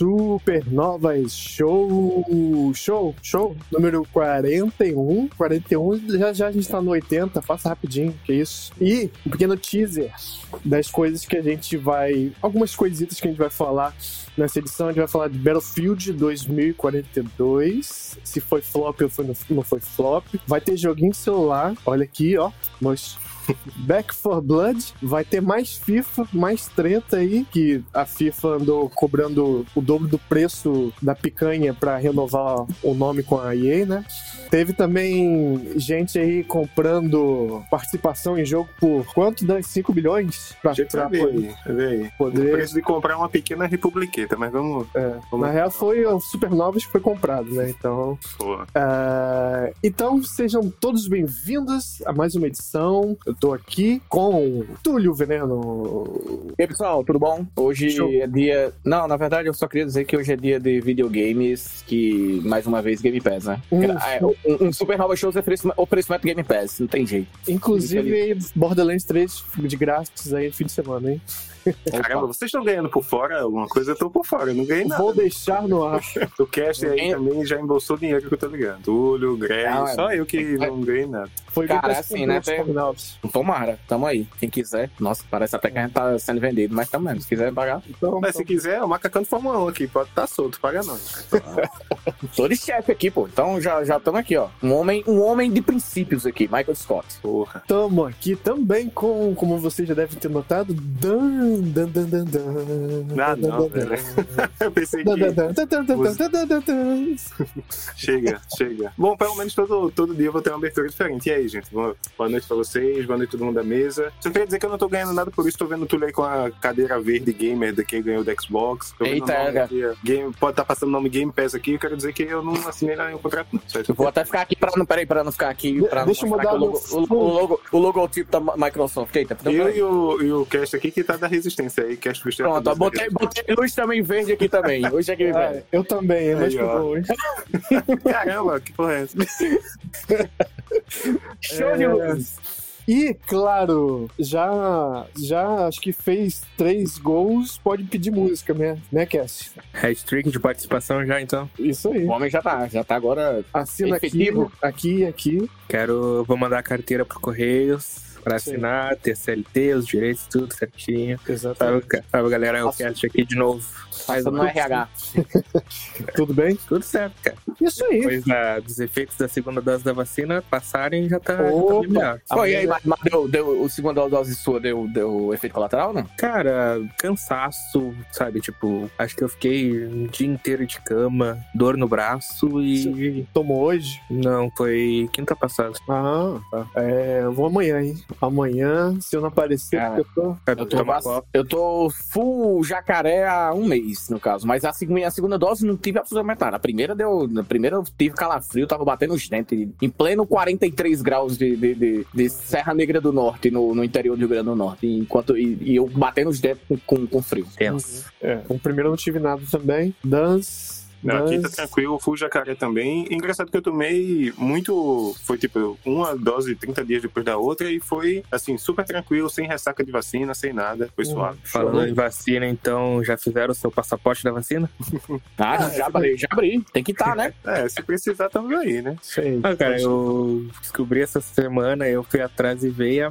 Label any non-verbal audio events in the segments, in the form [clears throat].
Supernovas Show. Show, show, número 41. 41, já já a gente tá no 80, passa rapidinho, que isso. E um pequeno teaser das coisas que a gente vai. Algumas coisitas que a gente vai falar nessa edição. A gente vai falar de Battlefield 2042. Se foi flop ou não foi flop. Vai ter joguinho celular. Olha aqui, ó. Nós Back for Blood, vai ter mais FIFA, mais treta aí, que a FIFA andou cobrando o dobro do preço da picanha para renovar o nome com a EA, né? Teve também gente aí comprando participação em jogo por quanto? Das 5 bilhões? Pra, Deixa pra ver aí, ver aí. O poder. preço de comprar uma pequena republiqueta, mas vamos. É, vamos na real foi o Supernovas que foi comprado, né? Então. Ah, então sejam todos bem-vindos a mais uma edição. Eu tô aqui com Túlio Veneno. E aí, pessoal, tudo bom? Hoje Show. é dia. Não, na verdade, eu só queria dizer que hoje é dia de videogames, que, mais uma vez, Game Pass, né? Hum. É, um, um Supernova Shows é oferecimento Game Pass, não tem jeito. Inclusive, Borderlands 3 de grátis aí fim de semana, hein? [laughs] Caramba, vocês estão ganhando por fora alguma coisa? Eu tô por fora, eu não ganhei nada. Vou deixar no ar. O cast aí também já embolsou dinheiro que eu tô ligando. Túlio, Greg, Não, é- só eu que não ganhei nada. Foi Cara, assim, né, tem-. Tomara, tamo aí. Quem quiser. Nossa, parece até que a gente tá sendo vendido, mas também, se quiser pagar. Então, Mas se quiser, o macacão de Fórmula 1 aqui, pode estar solto, paga nós. [laughs] Tô de chefe aqui, pô. Então já já estamos aqui, ó. Um homem, um homem de princípios aqui, Michael Scott. Porra. Tamo aqui também com, como vocês já devem ter notado, Dan, Dan, Dan, Dan, Dan. Ah, Dan, não, Dan, Dan, velho. Eu pensei Dan, Dan, que. Dan, Dan, Dan, Dan, Dan, Dan, Dan, Dan. Chega, chega. Bom, pelo menos todo, todo dia eu vou ter uma abertura diferente. E aí, gente? Boa, noite pra vocês, boa noite todo mundo da mesa. Só queria dizer que eu não tô ganhando nada por isso, tô vendo o Túlio aí com a cadeira verde gamer que ganhou do Xbox. Tô vendo Eita, é. Game, pode estar passando o nome Game Pass aqui, eu quero dizer que eu não assinei nenhum contrato, não. Eu vou até ficar aqui pra não. Peraí, pra não ficar aqui. Pra Deixa eu não mostrar mudar o, logo, o, o, logo, o logotipo da Microsoft. Eita, Eu e o, e o Cast aqui que tá da resistência aí, Cast Booster. Pronto, ó, botei, botei luz também verde aqui também. [laughs] Hoje é Pass. Ah, eu também, ó. ficou hoje. [laughs] Caramba, que porra é essa? [laughs] Show de É. luz. E, claro, já, já acho que fez três gols, pode pedir música, né, né Cass? Hat-trick de participação já, então. Isso aí. O homem já tá, já tá agora. Assina aqui, Efetivo. aqui, aqui. Quero, vou mandar a carteira pro Correios pra Sim. assinar, ter CLT, os direitos, tudo certinho. Exatamente. Sabe, sabe galera, o cast aqui de novo. Faz no RH. [laughs] Tudo bem? Tudo certo, cara. Isso aí. Depois da- dos efeitos da segunda dose da vacina passarem, já tá, já tá melhor. Pô, e aí, mas, mas deu, deu, o segundo dose sua deu, deu efeito colateral, não? Cara, cansaço, sabe? Tipo, acho que eu fiquei um dia inteiro de cama, dor no braço e. Tomou hoje? Não, foi quinta passada. Ah, tá. É, eu vou amanhã, hein? Amanhã, se eu não aparecer, Cara, eu tô. Eu tô, vac- eu tô full jacaré há um mês, no caso. Mas a segunda, a segunda dose não tive absolutamente nada. A primeira deu. Na primeira eu tive calafrio, tava batendo os dentes. Em pleno 43 graus de, de, de- de Serra Negra do Norte, no, no interior do Rio Grande do Norte. Enquanto, e, e eu batendo os dentes com, com, com frio. Tenso. É, o primeiro eu não tive nada também. Dance. Não, aqui tá tranquilo, full jacaré também. Engraçado que eu tomei muito. Foi tipo uma dose 30 dias depois da outra e foi assim, super tranquilo, sem ressaca de vacina, sem nada. Foi Uhum. suave. Falando em vacina, então, já fizeram o seu passaporte da vacina? [laughs] Ah, já abri, já abri. Tem que estar, né? [laughs] É, se precisar, tamo aí, né? Ah, cara, eu descobri essa semana, eu fui atrás e veio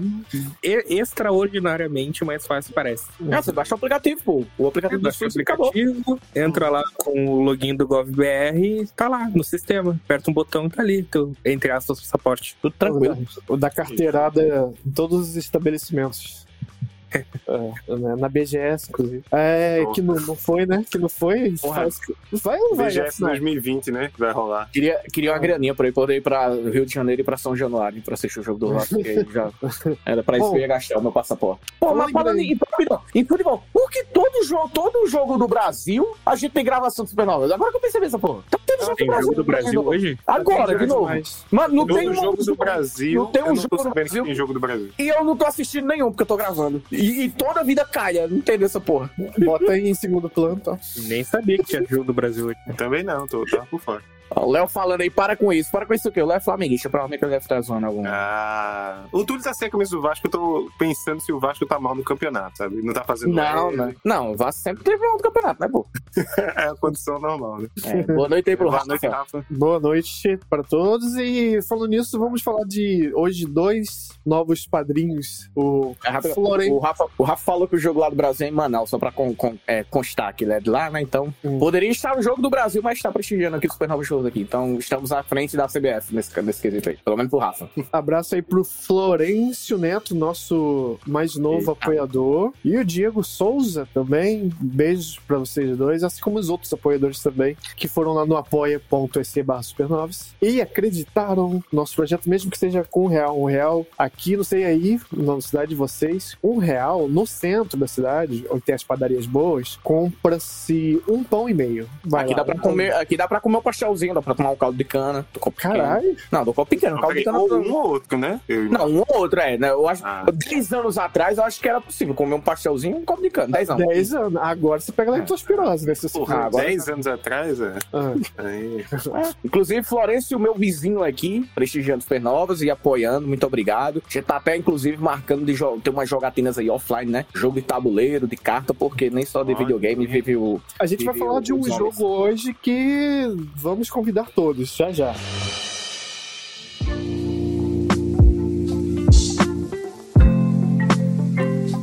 e- extraordinariamente mais fácil parece. Ah, você baixa o aplicativo, pô. O aplicativo do Baixa o SUS acabou. aplicativo, entra lá com o login do GovBR e tá lá no sistema. Aperta um botão e tá ali, tu, entre aspas, passaporte. Tudo tranquilo. O da carteirada em todos os estabelecimentos. É, né, na BGS, inclusive. É, que não, não foi, né? Que não foi. Porra. Faz- Vai ou vai? BGS assinar? 2020, né? Que vai rolar. Queria, queria uma graninha pra ir poder ir pra Rio de Janeiro e pra São Januário pra assistir o jogo do Vasco, [laughs] porque já era pra isso que eu ia gastar o meu passaporte. Pô, mas falando em, em futebol, por que todo jogo, todo jogo do Brasil a gente tem gravação do Supernova? Agora que eu percebi essa porra. Tá tendo jogo Tem jogo do Brasil hoje? Agora, de novo. Mas- Mano, não tem um jogos do Brasil, não tem um eu jogo do Brasil. jogo do Brasil. E eu não tô assistindo nenhum, porque eu tô gravando. E, e toda a vida calha, não entendo essa porra. Bota aí em segundo plano, tá? Nem sabia que tinha jogo do Brasil hoje. Também não, tô, tá por fora. O Léo falando aí, para com isso. Para com isso o quê? O Léo é flamenguista, provavelmente ele deve estar zoando algum. Ah. O Túlio tá sem a camisa do Vasco, eu tô pensando se o Vasco tá mal no campeonato, sabe? Não tá fazendo Não, ele. não. Não, o Vasco sempre teve um campeonato, né, pô? [laughs] É a condição normal, né? É, boa noite aí pro Boa Rafa. noite, Rafa. Boa noite para todos. E falando nisso, vamos falar de hoje dois novos padrinhos. O É. Floren- O Rafa, o Rafa falou que o jogo lá do Brasil é em Manaus, só pra con- con- é, constar que ele é de lá, né? Então, Hum. poderia estar o jogo do Brasil, mas está prestigiando aqui o Supernova Shows aqui. Então, estamos à frente da CBF nesse, nesse quesito aí. Pelo menos pro Rafa. [laughs] abraço aí pro Florencio Neto, nosso mais novo Eita. apoiador. E o Diego Souza também. Beijos pra vocês dois, assim como os outros apoiadores também, que foram lá no apoia.se barra supernovas e acreditaram no nosso projeto, mesmo que seja com um real. Um real aqui, não sei aí, na cidade de vocês, um real no centro da cidade, onde tem as padarias boas, compra-se um pão e meio. Vai Aqui lá, dá, pra um comer, aqui dá pra comer um pastelzinho, dá pra tomar um caldo de cana. Do copo pequeno. Caralho, Não, do copo pequeno. Caldo de cana. ou um ou outro, né? Eu- Não, um ou outro, é. Né? Eu acho, Ah. 10 anos atrás, eu acho que era possível comer um pastelzinho e um copo de cana. 10 anos. 10 anos. Agora você pega leptospirose, né? Você Porra, Ah, agora- 10 anos atrás, é. Ah. Aí. É. Inclusive, Florencio, meu vizinho aqui, prestigiando Supernovas e apoiando, muito obrigado. A gente tá até, inclusive, marcando de jo- ter umas jogatinas aí offline, né? Jogo de tabuleiro, de carta, porque nem só de Olha. videogame vive o. A gente vai falar de um jogo hoje que vamos convidar todos, já já.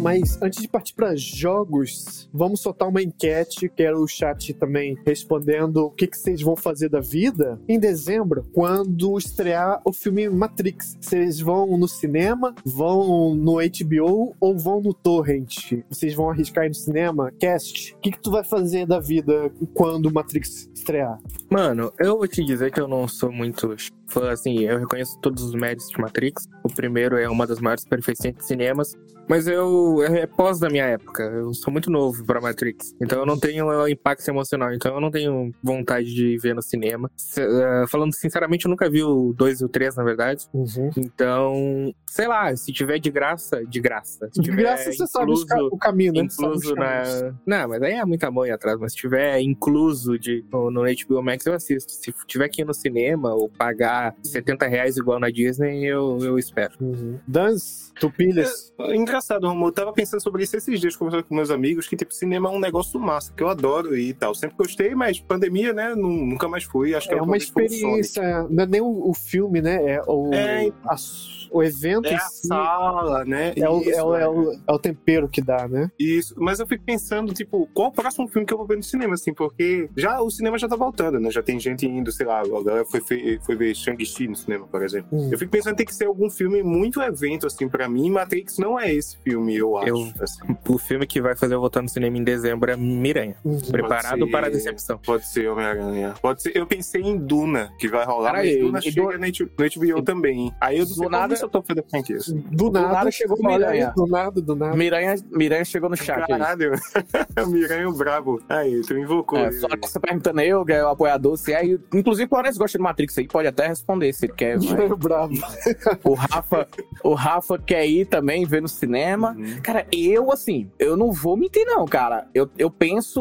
Mas antes de partir para jogos, vamos soltar uma enquete. Quero o chat também respondendo o que, que vocês vão fazer da vida em dezembro, quando estrear o filme Matrix. Vocês vão no cinema, vão no HBO ou vão no Torrent? Vocês vão arriscar ir no cinema? Cast, o que, que tu vai fazer da vida quando o Matrix estrear? Mano, eu vou te dizer que eu não sou muito fã, assim, eu reconheço todos os méritos de Matrix. O primeiro é uma das maiores perfeições de cinemas, mas eu é pós da minha época. Eu sou muito novo pra Matrix, então eu não tenho uh, impacto emocional, então eu não tenho vontade de ver no cinema. Se- uh, falando sinceramente, eu nunca vi o 2 e o 3, na verdade. Então, sei lá, se tiver de graça, de graça. Se De graça você sabe os ca- incluso- o caminho, né? Sabe incluso na. Não, mas aí é muita mãe atrás. Mas se tiver incluso de, no, no HBO Max, eu assisto. Se tiver que ir no cinema ou pagar 70 reais igual na Disney, eu, eu espero. Uhum. Dance, tu pilhas. É engraçado, Romulo. Eu tava pensando sobre isso esses dias, conversando com meus amigos, que, tipo, cinema é um negócio massa, que eu adoro e tal. Sempre gostei, mas pandemia, né? nu- Nunca mais fui. Acho que É uma experiência, não é nem o, o filme, né? É o, É. a- o evento É a si. sala, né? É o, Isso, é, o, é, o, é o tempero que dá, né? Isso, mas eu fico pensando, tipo, qual o próximo filme que eu vou ver no cinema, assim, porque já o cinema já tá voltando, né? Já tem gente indo, sei lá, a galera foi, foi ver Shang-Chi no cinema, por exemplo. Hum. Eu fico pensando tem que ser algum filme muito evento, assim, pra mim. Matrix não é esse filme, eu acho. Eu- assim. O filme que vai fazer eu voltar no cinema em dezembro é Miranha. Uhum. Preparado ser- para a decepção. Pode ser Homem-Aranha. Pode ser. Eu pensei em Duna, que vai rolar, Cara, mas e- Duna e chega do- no HBO também. Aí eu não Do nada- eu tô fazendo franquia. Do nada, nada chegou o Miranha. Do nada, do nada. Miranha, Miranha chegou no chat. Caralho, [laughs] o Miranha brabo. Aí, tu invocou. É, só que você perguntando eu, que é o apoiador, se é. e- Inclusive, o Florence gosta de Matrix aí, pode até responder se ele quer. [laughs] vai. Bravo. O Rafa, o Rafa quer ir também ver no cinema. Uhum. Cara, eu, assim, eu não vou mentir, não, cara. Eu, eu penso.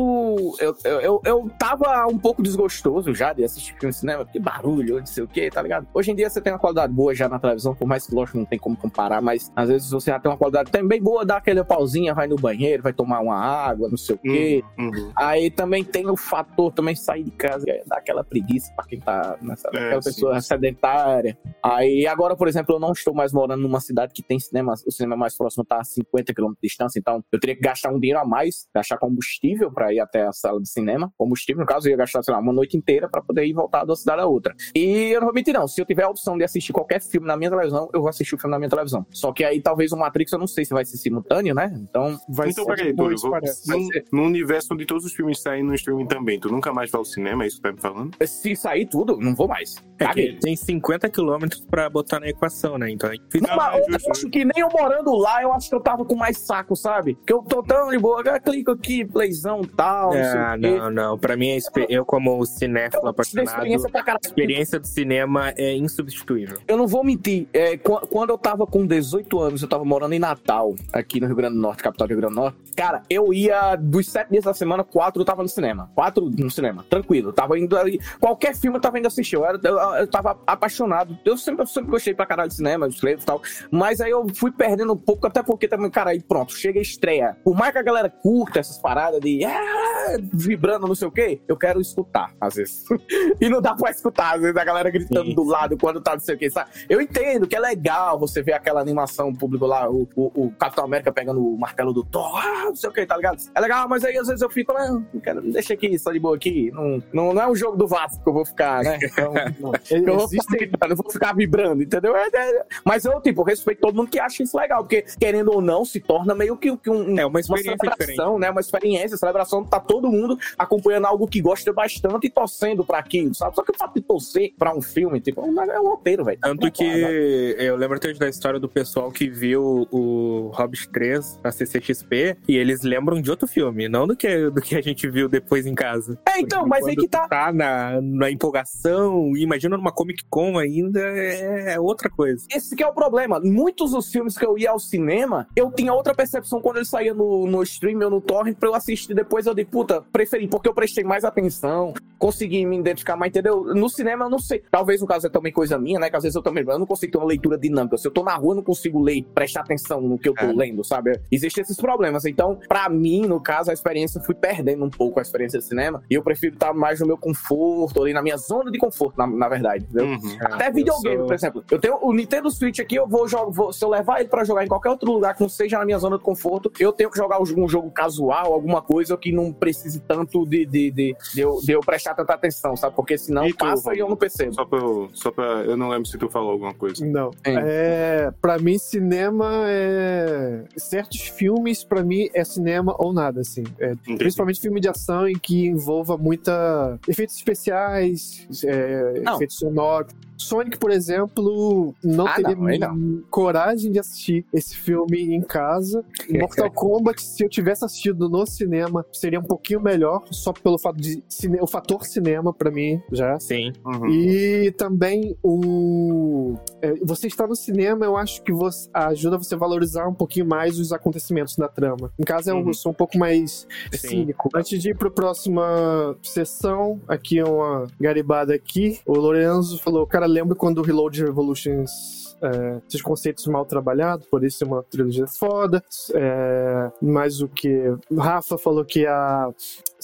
Eu, eu, eu, eu tava um pouco desgostoso já de assistir filme no cinema, porque barulho, não sei o que, tá ligado? Hoje em dia você tem uma qualidade boa já na televisão, por mais que, lógico, não tem como comparar, mas às vezes você já tem uma qualidade também boa, dá aquela pausinha, vai no banheiro, vai tomar uma água, não sei o quê. Uhum, uhum. Aí também tem o fator também sair de casa, é, dá aquela preguiça pra quem tá nessa É, aquela sim, pessoa sim. sedentária. Aí agora, por exemplo, eu não estou mais morando numa cidade que tem cinema, o cinema mais próximo tá a 50 km de distância, então eu teria que gastar um dinheiro a mais, gastar combustível pra ir até a sala de cinema. Combustível, no caso, eu ia gastar, sei lá, uma noite inteira pra poder ir voltar de uma cidade a outra. E eu não vou mentir, não, se eu tiver a opção de assistir qualquer filme na minha televisão, eu vou assistir o filme na minha televisão. Só que aí talvez o Matrix eu não sei se vai ser simultâneo, né? Então. Vai Então, ser peraí, depois, Túlio, parece. Vai num, ser. num universo onde todos os filmes saem no streaming também, tu nunca mais vai ao cinema, é isso que tá me falando? Se sair tudo, não vou mais. É que tem 50 quilômetros pra botar na equação, né? Então é difícil. Não, mas é eu acho que nem eu morando lá, eu acho que eu tava com mais saco, sabe? Que eu tô tão de boa, eu clico aqui, playzão tal, não Ah, o quê. não, não. Pra mim, eu como cinéfilo Eu apaixonado, experiência a experiência do cinema é insubstituível. Eu não vou mentir, é, quando eu tava com 18 anos, eu tava morando em Natal, aqui no Rio Grande do Norte, capital do Rio Grande do Norte. Cara, eu ia dos sete dias da semana, quatro eu tava no cinema. Quatro no cinema, tranquilo. Tava indo ali. Qualquer filme eu tava indo assistir. Eu, era, eu, eu tava apaixonado. Eu sempre, eu sempre gostei pra caralho de cinema, de e tal. Mas aí eu fui perdendo um pouco, até porque também, cara, aí pronto, chega a estreia. Por mais que a galera curta essas paradas de ah, vibrando, não sei o quê, eu quero escutar, às vezes. [laughs] e não dá pra escutar, às vezes, a galera gritando do lado quando tá não sei o quê, sabe? Eu entendo que é legal você ver aquela animação público lá, o, o, o Capitão América pegando o martelo do Thor, ah, não sei o que, tá ligado? É legal, mas aí às vezes eu fico, não, não quero, deixa aqui, só de boa aqui. Não, não, não é um jogo do Vasco que eu vou ficar, né? Então, não. [laughs] Eu vou, ficar vibrando, eu vou ficar vibrando, entendeu? É, é, mas eu, tipo, respeito todo mundo que acha isso legal, porque, querendo ou não, se torna meio que, que um, É uma uma experiência celebração, diferente. né? Uma experiência, celebração, tá todo mundo acompanhando algo que gosta bastante e torcendo pra aquilo, sabe? Só que o fato de torcer pra um filme, tipo, é um roteiro, velho. Tanto que eu lembro até da história do pessoal que viu o Hobbit 3 na CCXP e eles lembram de outro filme, não do que, do que a gente viu depois em casa. É, então, mas aí que tá. Tá na, na empolgação, imagina numa Comic Con ainda, é, é outra coisa. Esse que é o problema. Muitos dos filmes que eu ia ao cinema, eu tinha outra percepção quando ele saía no, no stream ou no torrent pra eu assistir depois. Eu digo, puta, preferi, porque eu prestei mais atenção, consegui me identificar mais, entendeu? No cinema eu não sei. Talvez no caso é também coisa minha, né? Que às vezes eu também eu não consigo ter uma leitura dinâmica. Se eu tô na rua, eu não consigo ler, prestar atenção no que eu tô É. lendo, sabe? Existem esses problemas. Então, pra mim, no caso, a experiência, eu fui perdendo um pouco a experiência de cinema. E eu prefiro estar mais no meu conforto, ali na minha zona de conforto, na, na verdade, entendeu? Uhum. Até videogame, sou- por exemplo. Eu tenho o Nintendo Switch aqui, eu vou jogar. vou- se eu levar ele pra jogar em qualquer outro lugar que não seja na minha zona de conforto, eu tenho que jogar um jogo casual, alguma coisa que não precise tanto de, de, de, de eu, de eu prestar tanta atenção, sabe? Porque senão E tu, passa e eu não percebo. Só pra, só pra. Eu não lembro se tu falou alguma coisa. Não. É, pra mim, cinema é. Certos filmes, pra mim, é cinema ou nada, assim. É, principalmente filme de ação em que envolva muita efeitos especiais, é, efeitos sonoros. Sonic, por exemplo, não Ah, teria não, não. coragem de assistir esse filme em casa. [laughs] Mortal Kombat, se eu tivesse assistido no cinema, seria um pouquinho melhor, só pelo fato de cine- o fator cinema pra mim já. Sim. Uhum. E também o é, você estar no cinema, eu acho que você, ajuda você a valorizar um pouquinho mais os acontecimentos da trama. Em casa eu Uhum. sou um pouco mais Sim. cínico. Antes de ir para a próxima sessão, aqui é uma garibada aqui. O Lorenzo falou, cara, lembra quando o Reload Revolutions é, esses conceitos mal trabalhados, por isso é uma trilogia foda. É, mais o que? Rafa falou que a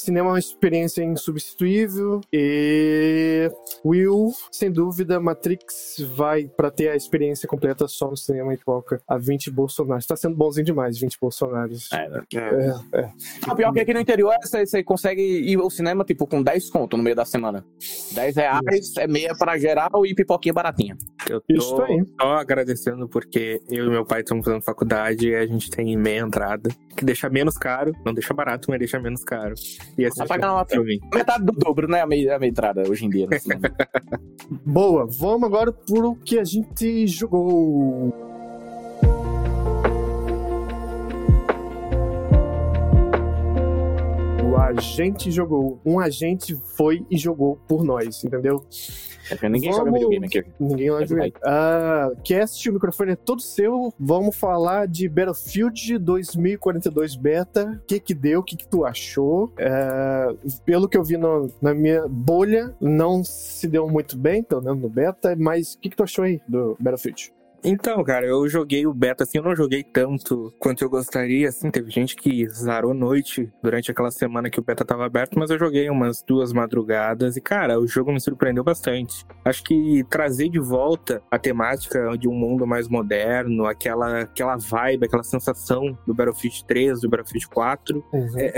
cinema é uma experiência insubstituível e Will, sem dúvida, Matrix vai pra ter a experiência completa só no cinema e coloca a 20 Bolsonaros. Tá sendo bonzinho demais, 20 Bolsonaros. É, né? É. O pior é que aqui no interior você, você consegue ir ao cinema tipo com 10 conto no meio da semana. 10 reais é meia para geral e pipoquinha baratinha. Eu tô Isso aí. só agradecendo porque eu e meu pai estamos fazendo faculdade e a gente tem meia entrada, que deixa menos caro, não deixa barato, mas deixa menos caro. Esse Tá pagando uma filme. Metade do dobro, né? A meia, a meia entrada hoje em dia. Cinema. [laughs] Boa, vamos agora pro que a gente jogou. O agente jogou. Um agente foi e jogou por nós, entendeu? É ninguém joga Vamos- videogame aqui. Ninguém É joga. verdade. Ah, cast, o microfone é todo seu. Vamos falar de Battlefield 2042 Beta. O que que deu? O que que tu achou? É, pelo que eu vi no- na minha bolha, não se deu muito bem, pelo menos no beta. Mas o que que tu achou aí do Battlefield? Então, cara, eu joguei o beta, assim, eu não joguei tanto quanto eu gostaria, assim, teve gente que zarou noite durante aquela semana que o beta tava aberto, mas eu joguei umas duas madrugadas e, cara, o jogo me surpreendeu bastante. Acho que trazer de volta a temática de um mundo mais moderno, aquela, aquela vibe, aquela sensação do Battlefield 3, do Battlefield 4, é,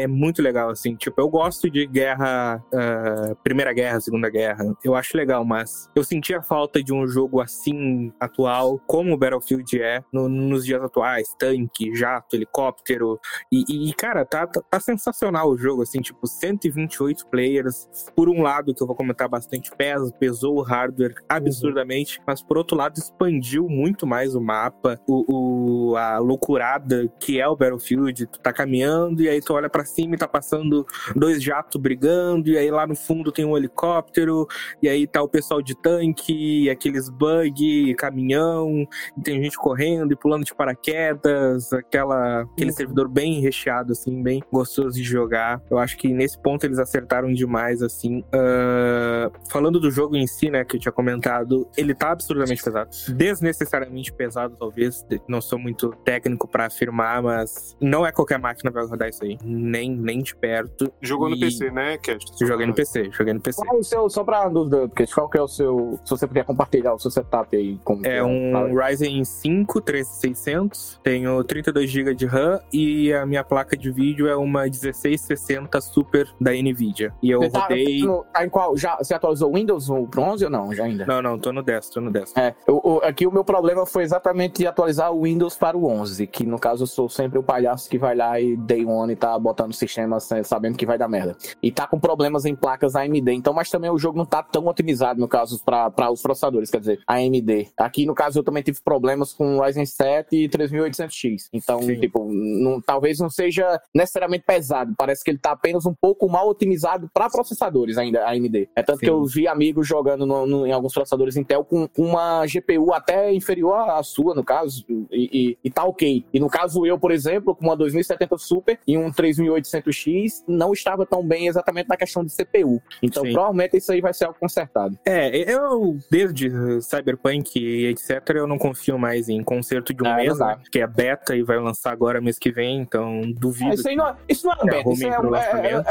é- é muito legal, assim. Tipo, eu gosto de guerra, ah, Primeira Guerra, Segunda Guerra. Eu acho legal, mas eu senti a falta de um jogo assim, atual, como o Battlefield é no- nos dias atuais, tanque, jato, helicóptero. E, e, cara, tá, tá, tá sensacional o jogo, assim, tipo, 128 players. Por um lado, que eu vou comentar bastante, pesa, pesou o hardware absurdamente, mas por outro lado, expandiu muito mais o mapa, o, o- a loucurada que é o Battlefield. Tu tá caminhando e aí tu olha pra cima e tá passando dois jatos brigando, e aí lá no fundo tem um helicóptero, e aí tá o pessoal de tanque, aqueles bug, caminhão, e tem gente correndo e pulando de paraquedas, aquela, aquele Uhum. servidor bem recheado, assim, bem gostoso de jogar. Eu acho que nesse ponto eles acertaram demais, assim. Ah, falando do jogo em si, né, que eu tinha comentado, ele tá absurdamente pesado. Desnecessariamente pesado, talvez. Não sou muito técnico pra afirmar, mas não é qualquer máquina vai rodar isso aí. Nem, nem de perto. Jogou no E- PC, né, Cast? Joguei no PC, joguei no PC. Qual é o seu, só pra dúvida, porque qual que é o seu. Se você puder compartilhar o seu setup aí. Como que É um Ryzen 5 3600, tenho 32 GB de RAM e a minha placa de vídeo é uma 1660 Super da Nvidia. E eu Você tá, rodei. no- tá em qual? Já, você atualizou o Windows o 11 ou não? Já ainda? Não, não, tô no 10, tô no 10. É, o, o- aqui o meu problema foi exatamente atualizar o Windows para o 11, que no caso eu sou sempre o palhaço que vai lá e day one e tá botando o sistema sabendo que vai dar merda. E tá com problemas em placas AMD, então, mas também o jogo não tá tão otimizado no caso para os processadores, quer dizer, AMD. Aqui no caso eu também tive problemas com o Ryzen 7 e 3800X. Então, Sim. tipo, não- talvez não seja necessariamente pesado, parece que ele tá apenas um pouco mal otimizado para processadores ainda AMD. É tanto Sim. que eu vi amigos jogando no- no- em alguns processadores Intel com com uma GPU até inferior à sua, no caso, e, e, e tá ok. E no caso eu, por exemplo, com uma 2070 Super e um 3800X, não estava tão bem exatamente na questão de CPU. Então, Sim. provavelmente isso aí vai ser algo consertado. É, eu, desde Cyberpunk e etc., eu não confio mais em concerto de um Ah, mês, né? Que é beta e vai lançar agora mês que vem, então duvido. Ah, isso aí não, é- isso não é um É, beta, isso é, um- é, é,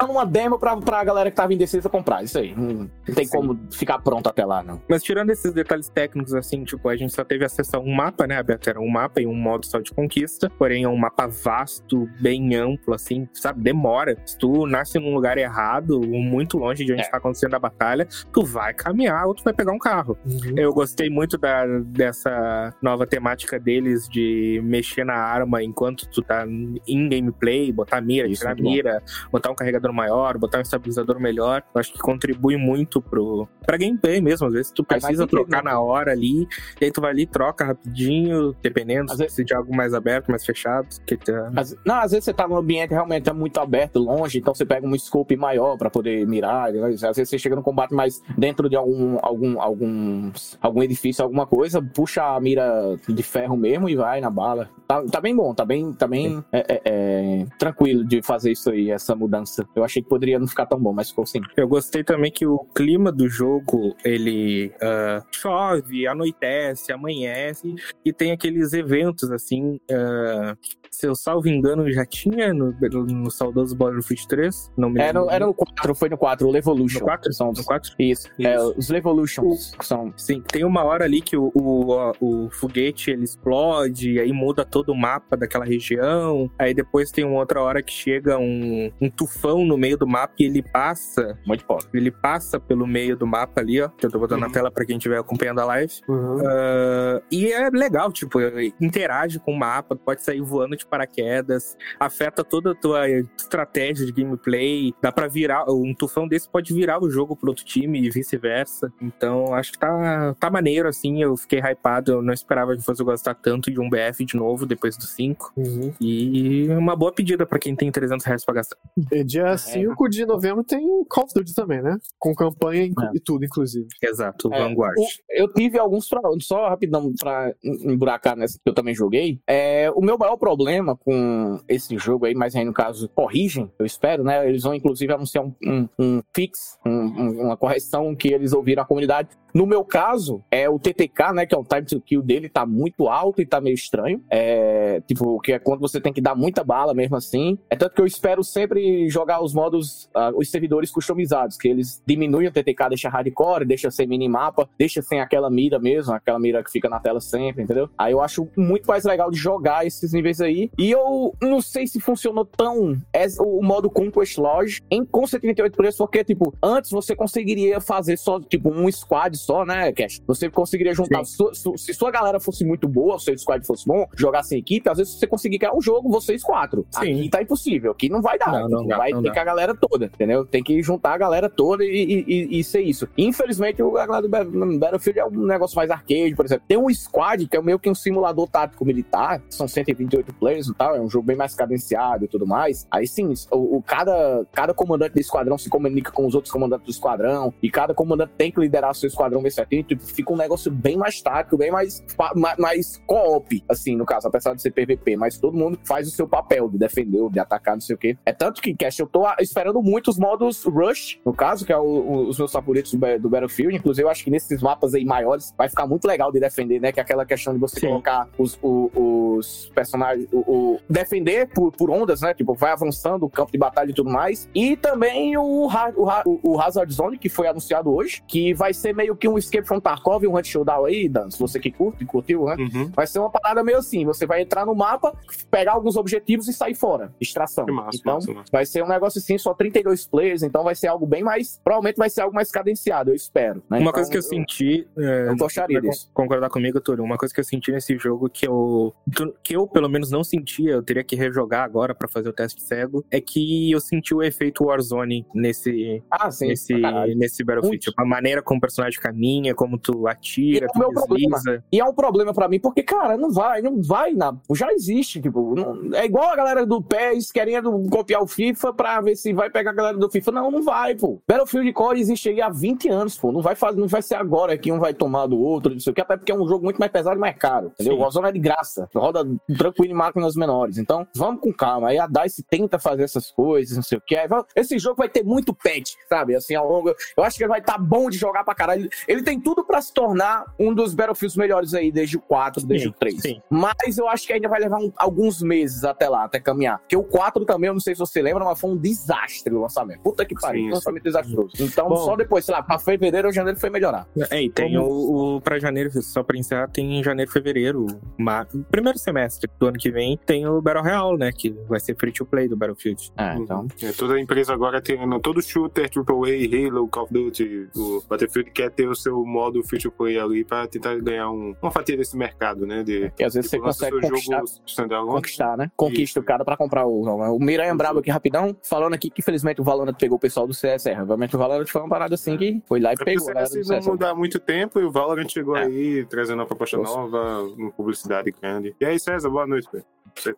é uma demo pra, pra galera que tava indecisa comprar. Isso aí. Não, não tem Sim. como ficar pronto até lá, não. Mas tirando esses detalhes técnicos, assim, tipo, a gente só teve acesso a um mapa, né? A beta era um mapa e um modo só de conquista. Porém, é um mapa vasto, bem amplo, assim, sabe? Demora. Se tu nasce num lugar errado, muito longe de onde É. tá acontecendo a batalha, tu vai caminhar ou tu vai pegar um carro. Uhum. Eu gostei muito da, dessa nova temática deles de mexer na arma enquanto tu tá em gameplay, botar mira, Isso, tirar muito bom. mira, botar um carregador maior, botar um estabilizador melhor. Eu acho que contribui muito pro, pra gameplay mesmo. Às vezes tu precisa trocar na hora ali, e aí tu vai ali, troca rapidinho, dependendo Às se vezes- de algo mais aberto, mais fechado. Que tá... Às- não, às vezes você tá num ambiente realmente muito aberto, longe, então você pega um scope maior pra poder mirar. Às vezes você chega no combate mais dentro de algum, algum, algum, algum edifício, alguma coisa, puxa a mira de ferro mesmo e vai na bala. Tá, tá bem bom, tá bem, tá bem é, é, é, tranquilo de fazer isso aí, essa mudança. Eu achei que poderia não ficar tão bom, mas ficou sim. Eu gostei também que o clima do jogo, ele ah, chove, anoitece, amanhece, e tem aqueles eventos, assim, ah, se eu salvo engano, já tinha no, no saudoso Battlefield 3, não me Era, lembro. era no 4, foi no 4, o Levolution. No 4? São, No 4? isso, é, Isso. os Levolutions que são Sim, tem uma hora ali que o, o, o foguete ele explode, aí muda todo o mapa daquela região. Aí depois tem uma outra hora que chega um, um tufão no meio do mapa e ele passa muito foda. ele passa pelo meio do mapa ali, ó. Que eu tô botando na Uhum. tela pra quem estiver acompanhando a live. Uhum. Ah, e é legal, tipo, interage com o mapa, pode sair voando de paraquedas, afeta toda a tua estratégia de gameplay. Dá pra virar, um tufão desse pode virar o jogo pro outro time e vice-versa. Então, acho que tá, tá maneiro, assim. Eu fiquei hypado, eu não esperava que fosse gostar tanto de um BF de novo depois do 5. Uhum. E uma boa pedida pra quem tem 300 reais pra gastar. E dia 5 de novembro tem o Call of Duty também, né? Com campanha e, É. e tudo, inclusive. Exato, É, Vanguard. o- eu tive alguns problemas, só rapidão pra em- emburacar nessa que eu também joguei. É, o meu maior problema com esse jogo aí, mas aí no caso corrigem, eu espero, né? Eles vão inclusive anunciar um, um, um fix, um- um- uma correção que eles ouviram a comunidade. No meu caso, é o TTK, né? Que é o time to kill dele, tá muito alto e tá meio estranho. É, tipo, que é quando você tem que dar muita bala mesmo assim. É tanto que eu espero sempre jogar os modos, ah, os servidores customizados, que eles diminuem o TTK, deixa hardcore, deixa sem minimapa, deixa sem aquela mira mesmo, aquela mira que fica na tela sempre, entendeu? Aí eu acho muito mais legal de jogar esses níveis aí. E eu não sei se funcionou tão es- o modo Conquest Lodge em com 78 preços, porque, tipo, antes você conseguiria fazer só, tipo, um squad só, né, Cash? Você conseguiria juntar. Su, su, se sua galera fosse muito boa, o seu squad fosse bom, jogasse em equipe, às vezes você conseguir ganhar um jogo, vocês quatro. Sim. Aqui tá impossível, aqui não vai dar. Não, não Tipo, dá, vai não ter que a galera toda, entendeu? Tem que juntar a galera toda e, e, e- ser isso. Infelizmente, o galera do Battle- Battlefield é um negócio mais arcade, por exemplo. Tem um squad que é meio que um simulador tático militar, são 128 players e tal, é um jogo bem mais cadenciado e tudo mais. Aí sim, o, o- cada, cada comandante do esquadrão se comunica com os outros comandantes do esquadrão, e cada comandante tem que liderar seu esquadrão bem certinho, tipo, fica um negócio bem mais tático, bem mais, fa- ma- mais co-op, assim, no caso, apesar de ser PVP, mas todo mundo faz o seu papel de defender, de atacar, não sei o quê. É tanto que, Cash, eu tô esperando muito os modos Rush, no caso, que é o- o- os meus favoritos do, do Battlefield. Inclusive, eu acho que nesses mapas aí maiores vai ficar muito legal de defender, né? Que é aquela questão de você Sim. colocar os, o- os personagens. O, o- defender por, por ondas, né? Tipo, vai avançando o campo de batalha e tudo mais. E também o, o, o, Hazard Zone, que foi anunciado hoje, que vai ser meio que um Escape from Tarkov, um Hunt Showdown aí, Dan, se você que curte, curtiu, né? Uhum. Vai ser uma parada meio assim: você vai entrar no mapa, pegar alguns objetivos e sair fora. Extração. Que massa, então, massa, massa. vai ser um negócio assim, só 32 players, então vai ser algo bem mais. Provavelmente vai ser algo mais cadenciado, eu espero. né? Uma Então, coisa que eu senti. é, Eu gostaria disso. Concordar comigo, Túlio. Uma coisa que eu senti nesse jogo que eu. que eu, pelo menos, não sentia, eu teria que rejogar agora pra fazer o teste cego, é que eu senti o efeito Warzone nesse. Ah, sim. nesse, caralho. nesse Battlefield. Tipo, a maneira como o personagem caminha, como tu atira, E é tu meu problema. E é um problema pra mim, porque, cara, não vai, não vai, na, já existe, tipo, não- é igual a galera do PES querendo copiar o FIFA pra ver se vai pegar a galera do FIFA. Não, não vai, pô. Battlefield Core existe aí há 20 anos, pô. Não vai fazer, não vai ser agora que um vai tomar do outro, não sei o que, até porque é um jogo muito mais pesado e mais caro, entendeu? Sim. O Warzone é de graça, roda tranquilo em máquinas menores. Então, vamos com calma. Aí a DICE tenta fazer essas coisas, não sei o que. Aí Esse jogo vai ter muito patch, sabe? Assim, ao longo. Eu acho que ele vai estar bom de jogar pra caralho. Ele- tem tudo pra se tornar um dos Battlefields melhores aí, desde o 4, desde Sim, o 3. sim. Mas eu acho que ainda vai levar um- alguns meses até lá, até caminhar. Porque o 4 também, eu não sei se você lembra, mas foi um desastre o lançamento. Puta que pariu, Sim, lançamento desastroso. Então, Bom. só depois, sei lá, pra fevereiro ou janeiro foi melhorar. É, e tem o, o. Pra janeiro, só pra encerrar, tem em janeiro, fevereiro, ma- primeiro semestre do ano que vem, tem o Battle Royale, né? Que vai ser free to play do Battlefield. É, então. É, toda a empresa agora tem todo shooter, AAA, Halo, Call of Duty, o Battlefield quer ter o seu modo free to play ali pra tentar ganhar um- uma fatia desse mercado, né? De, E às vezes tipo, você consegue conquistar. jogo conquistar, né? Conquista Isso. o cara pra comprar o. O Miranha Brabo aqui rapidão, falando aqui que infelizmente o Valorant pegou o pessoal do CSR. Realmente o Valorant foi uma parada assim que foi lá e É pegou. o do CS não CSR. muda há muito tempo e o Valorant chegou É. aí trazendo uma proposta Nossa. nova, uma publicidade grande. E aí, César, boa noite, velho.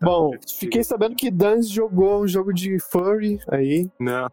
Bom, fiquei sabendo que Dan jogou um jogo de furry aí Não.